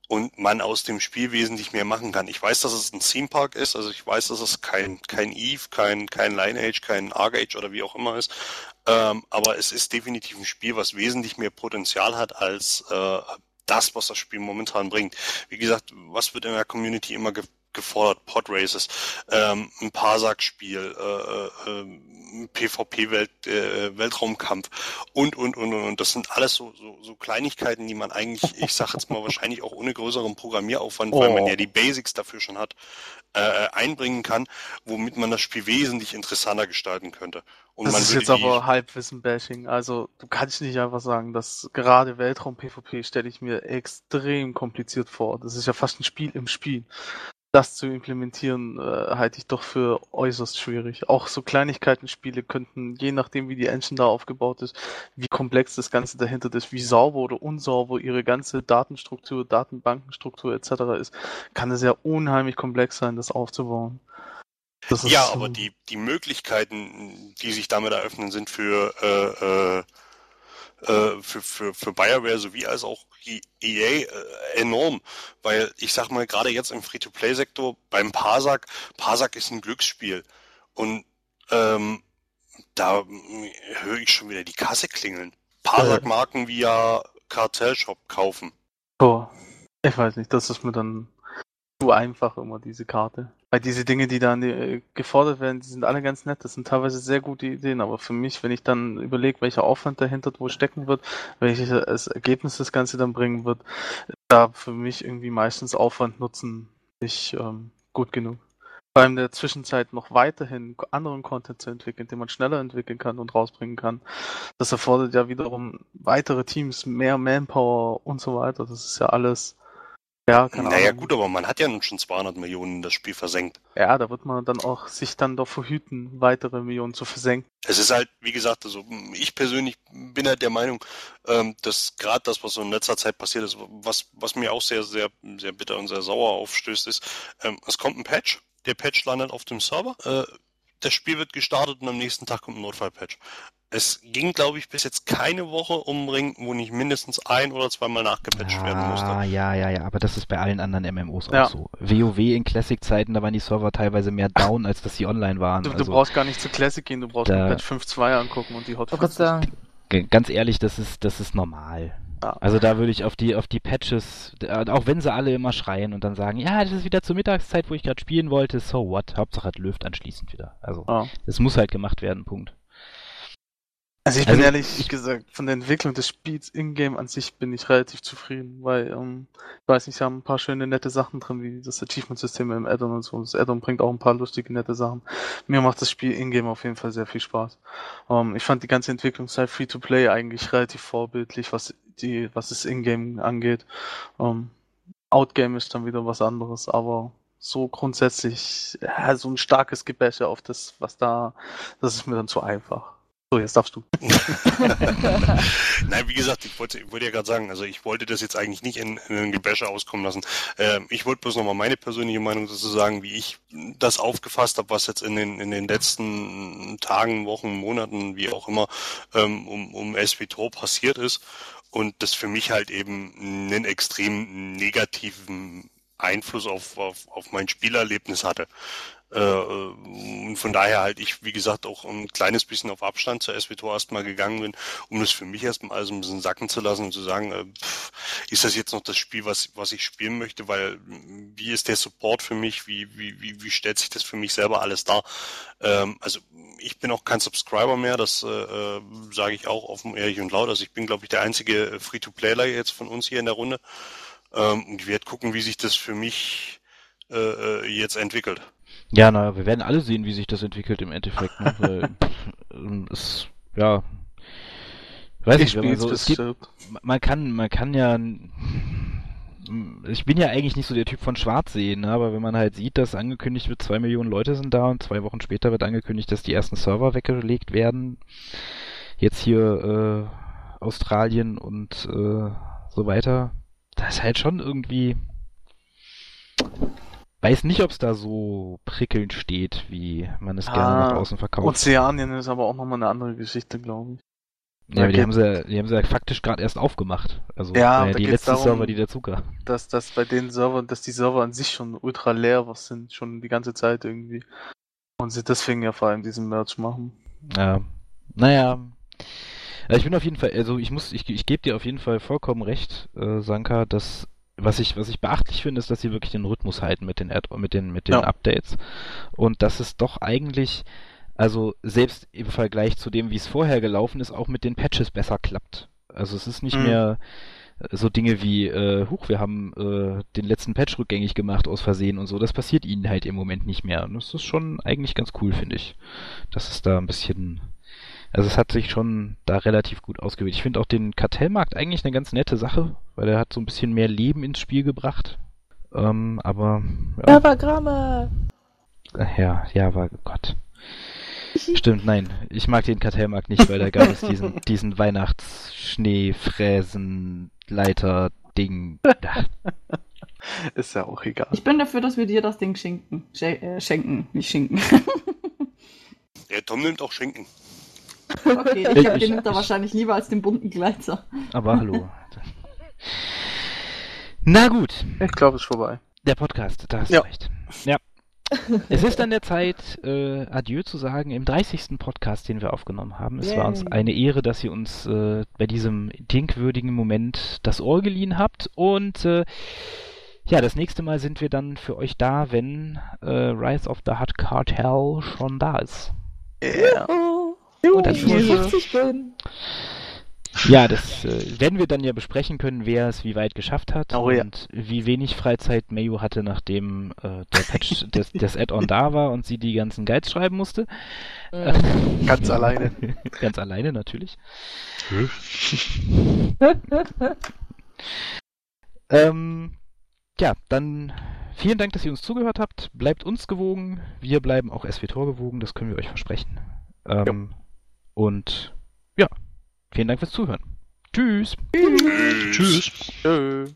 und man aus dem Spiel wesentlich mehr machen kann. Ich weiß, dass es ein Theme Park ist, also ich weiß, dass es kein, kein Eve, kein, kein Lineage, kein Argage oder wie auch immer ist, ähm, aber es ist definitiv ein Spiel, was wesentlich mehr Potenzial hat als äh, das, was das Spiel momentan bringt. Wie gesagt, was wird in der Community immer ge gefordert? Podraces, ähm, ein Parsack-Spiel, äh, äh, PvP-Welt, äh, Weltraumkampf und, und, und, und. Das sind alles so, so, so Kleinigkeiten, die man eigentlich, ich sag jetzt mal wahrscheinlich auch ohne größeren Programmieraufwand, oh. weil man ja die Basics dafür schon hat, äh, einbringen kann, womit man das Spiel wesentlich interessanter gestalten könnte. Und das ist jetzt aber Halbwissen-Bashing. Also du kannst nicht einfach sagen, dass gerade Weltraum-PvP stelle ich mir extrem kompliziert vor. Das ist ja fast ein Spiel im Spiel das zu implementieren, äh, halte ich doch für äußerst schwierig. Auch so Kleinigkeiten-Spiele könnten, je nachdem wie die Engine da aufgebaut ist, wie komplex das Ganze dahinter ist, wie sauber oder unsauber ihre ganze Datenstruktur, Datenbankenstruktur etc. ist, kann es ja unheimlich komplex sein, das aufzubauen. Das ja, so aber die, die Möglichkeiten, die sich damit eröffnen, sind für äh, äh, äh, für, für, für BioWare sowie als auch EA äh, enorm, weil ich sag mal, gerade jetzt im Free-to-Play-Sektor beim Parsac, Parsac ist ein Glücksspiel und ähm, da höre ich schon wieder die Kasse klingeln. Parsac-Marken via Kartellshop kaufen. Oh, ich weiß nicht, das ist mir dann zu einfach immer, diese Karte. Weil diese Dinge, die da äh, gefordert werden, die sind alle ganz nett. Das sind teilweise sehr gute Ideen. Aber für mich, wenn ich dann überlege, welcher Aufwand dahinter wo stecken wird, welches Ergebnis das Ganze dann bringen wird, da für mich irgendwie meistens Aufwand Nutzen nicht ähm, gut genug. Vor allem in der Zwischenzeit noch weiterhin anderen Content zu entwickeln, den man schneller entwickeln kann und rausbringen kann. Das erfordert ja wiederum weitere Teams, mehr Manpower und so weiter. Das ist ja alles ja, keine naja, Ahnung. gut, aber man hat ja nun schon 200 Millionen in das Spiel versenkt. Ja, da wird man dann auch sich dann doch verhüten, weitere Millionen zu versenken. Es ist halt, wie gesagt, also ich persönlich bin halt der Meinung, ähm, dass gerade das, was so in letzter Zeit passiert ist, was, was mir auch sehr, sehr, sehr bitter und sehr sauer aufstößt, ist, ähm, es kommt ein Patch, der Patch landet auf dem Server, äh, das Spiel wird gestartet und am nächsten Tag kommt ein Notfallpatch. Es ging, glaube ich, bis jetzt keine Woche um Ring, wo nicht mindestens ein oder zweimal nachgepatcht ah, werden musste. Ja, ja, ja, aber das ist bei allen anderen MMOs ja. auch so. WoW in Classic-Zeiten, da waren die Server teilweise mehr down, als dass sie online waren. Du, also, du brauchst gar nicht zu Classic gehen, du brauchst da, Patch 5.2 angucken und die Hotfix. Ganz ehrlich, das ist, das ist normal. Ja. Also da würde ich auf die, auf die Patches, auch wenn sie alle immer schreien und dann sagen, ja, das ist wieder zur Mittagszeit, wo ich gerade spielen wollte, so what, Hauptsache hat Löft anschließend wieder. Also, ja. das muss halt gemacht werden, Punkt. Also ich bin also, ehrlich ich, gesagt, von der Entwicklung des Spiels in-game an sich bin ich relativ zufrieden, weil, ähm, ich weiß nicht, sie haben ein paar schöne, nette Sachen drin, wie das Achievement-System im Addon und so. Das Addon bringt auch ein paar lustige, nette Sachen. Mir macht das Spiel in-game auf jeden Fall sehr viel Spaß. Ähm, ich fand die ganze Entwicklungszeit Free-to-Play eigentlich relativ vorbildlich, was die, was es in-game angeht. Ähm, Outgame ist dann wieder was anderes, aber so grundsätzlich, ja, so ein starkes Gebäsche auf das, was da, das ist mir dann zu einfach. So, jetzt darfst du. [LAUGHS] Nein, wie gesagt, ich wollte, ich wollte ja gerade sagen, also ich wollte das jetzt eigentlich nicht in, in ein Gebäsche auskommen lassen. Ähm, ich wollte bloß nochmal meine persönliche Meinung dazu sagen, wie ich das aufgefasst habe, was jetzt in den, in den letzten Tagen, Wochen, Monaten, wie auch immer, ähm, um, um SWTOR passiert ist. Und das für mich halt eben einen extrem negativen Einfluss auf, auf, auf mein Spielerlebnis hatte. Äh, und von daher halt ich, wie gesagt, auch ein kleines bisschen auf Abstand zur SWTOR erstmal gegangen bin, um das für mich erstmal alles ein bisschen sacken zu lassen und zu sagen, äh, pff, ist das jetzt noch das Spiel, was, was ich spielen möchte, weil wie ist der Support für mich, wie, wie, wie, wie stellt sich das für mich selber alles dar? Ähm, also ich bin auch kein Subscriber mehr, das äh, äh sage ich auch offen, ehrlich und laut. Also ich bin, glaube ich, der einzige Free-to-Playler jetzt von uns hier in der Runde. Ähm, und ich werde gucken, wie sich das für mich äh, äh jetzt entwickelt. Ja, naja, wir werden alle sehen, wie sich das entwickelt im Endeffekt. Ne? [LAUGHS] Weil, ähm, es, ja, weiß ich nicht, man so, es gibt, man kann, man kann ja, ich bin ja eigentlich nicht so der Typ von Schwarzsehen, ne? aber wenn man halt sieht, dass angekündigt wird, zwei Millionen Leute sind da und zwei Wochen später wird angekündigt, dass die ersten Server weggelegt werden, jetzt hier äh, Australien und äh, so weiter, da ist halt schon irgendwie weiß nicht, ob es da so prickelnd steht, wie man es gerne Ah, nach außen verkauft. Ozeanien ist aber auch nochmal eine andere Geschichte, glaube ich. ja, aber die haben sie, die haben sie ja faktisch gerade erst aufgemacht. Also Ja, da die letzten darum- Server, die dazu kamen. Dass, dass bei den Servern, dass die Server an sich schon ultra leer was sind, schon die ganze Zeit irgendwie. Und sie deswegen ja vor allem diesen Merch machen. Ja. Naja. Ja, Ich bin auf jeden Fall, also ich muss, ich, ich gebe dir auf jeden Fall vollkommen recht, äh, Sanka, dass was ich, was ich beachtlich finde, ist, dass sie wirklich den Rhythmus halten mit den Ad mit den, mit den Ja. Updates. Und dass es doch eigentlich, also selbst im Vergleich zu dem, wie es vorher gelaufen ist, auch mit den Patches besser klappt. Also es ist nicht Mhm. mehr äh, so Dinge wie, äh, huch, wir haben äh, den letzten Patch rückgängig gemacht aus Versehen und so. Das passiert ihnen halt im Moment nicht mehr. Und das ist schon eigentlich ganz cool, finde ich. Dass es da ein bisschen, also es hat sich schon da relativ gut ausgewählt. Ich finde auch den Kartellmarkt eigentlich eine ganz nette Sache, weil er hat so ein bisschen mehr Leben ins Spiel gebracht. Ähm, aber ja, Java-Gramme! ja, ja, war Gott. [LAUGHS] Stimmt, nein, ich mag den Kartellmarkt nicht, weil da gab es diesen, [LAUGHS] diesen Weihnachtsschneefräsen-Leiter-Ding. Ist ja auch egal. Ich bin dafür, dass wir dir das Ding schenken. Schen äh, schenken, nicht schenken. Der Tom nimmt auch Schinken. [LAUGHS] okay, Ich- ich den nimmt er wahrscheinlich lieber als den bunten Gleiter. aber hallo. Na gut, Ich glaube, es ist vorbei. der Podcast, da hast Ja. du recht. Ja. Es ist an der Zeit, äh, Adieu zu sagen im 30. Podcast, den wir aufgenommen haben. Es war uns Yay. eine Ehre, dass ihr uns äh, bei diesem denkwürdigen Moment das Ohr geliehen habt. Und äh, ja, das nächste Mal sind wir dann für euch da, wenn äh, Rise of the Hut Cartel schon da ist. Yeah. Und dann ich ist- 50 bin. Ja, das äh, werden wir dann ja besprechen können, wer es wie weit geschafft hat Oh ja. und wie wenig Freizeit Mayu hatte, nachdem äh, der Patch [LAUGHS] des, des Add-on da war und sie die ganzen Guides schreiben musste. Mhm. Ganz [LAUGHS] alleine. Ganz alleine natürlich. [LAUGHS] Ähm, ja, dann vielen Dank, dass ihr uns zugehört habt. Bleibt uns gewogen. Wir bleiben auch SWTOR gewogen, das können wir euch versprechen. Ähm, und ja, vielen Dank fürs Zuhören. Tschüss. Tschüss. Tschö.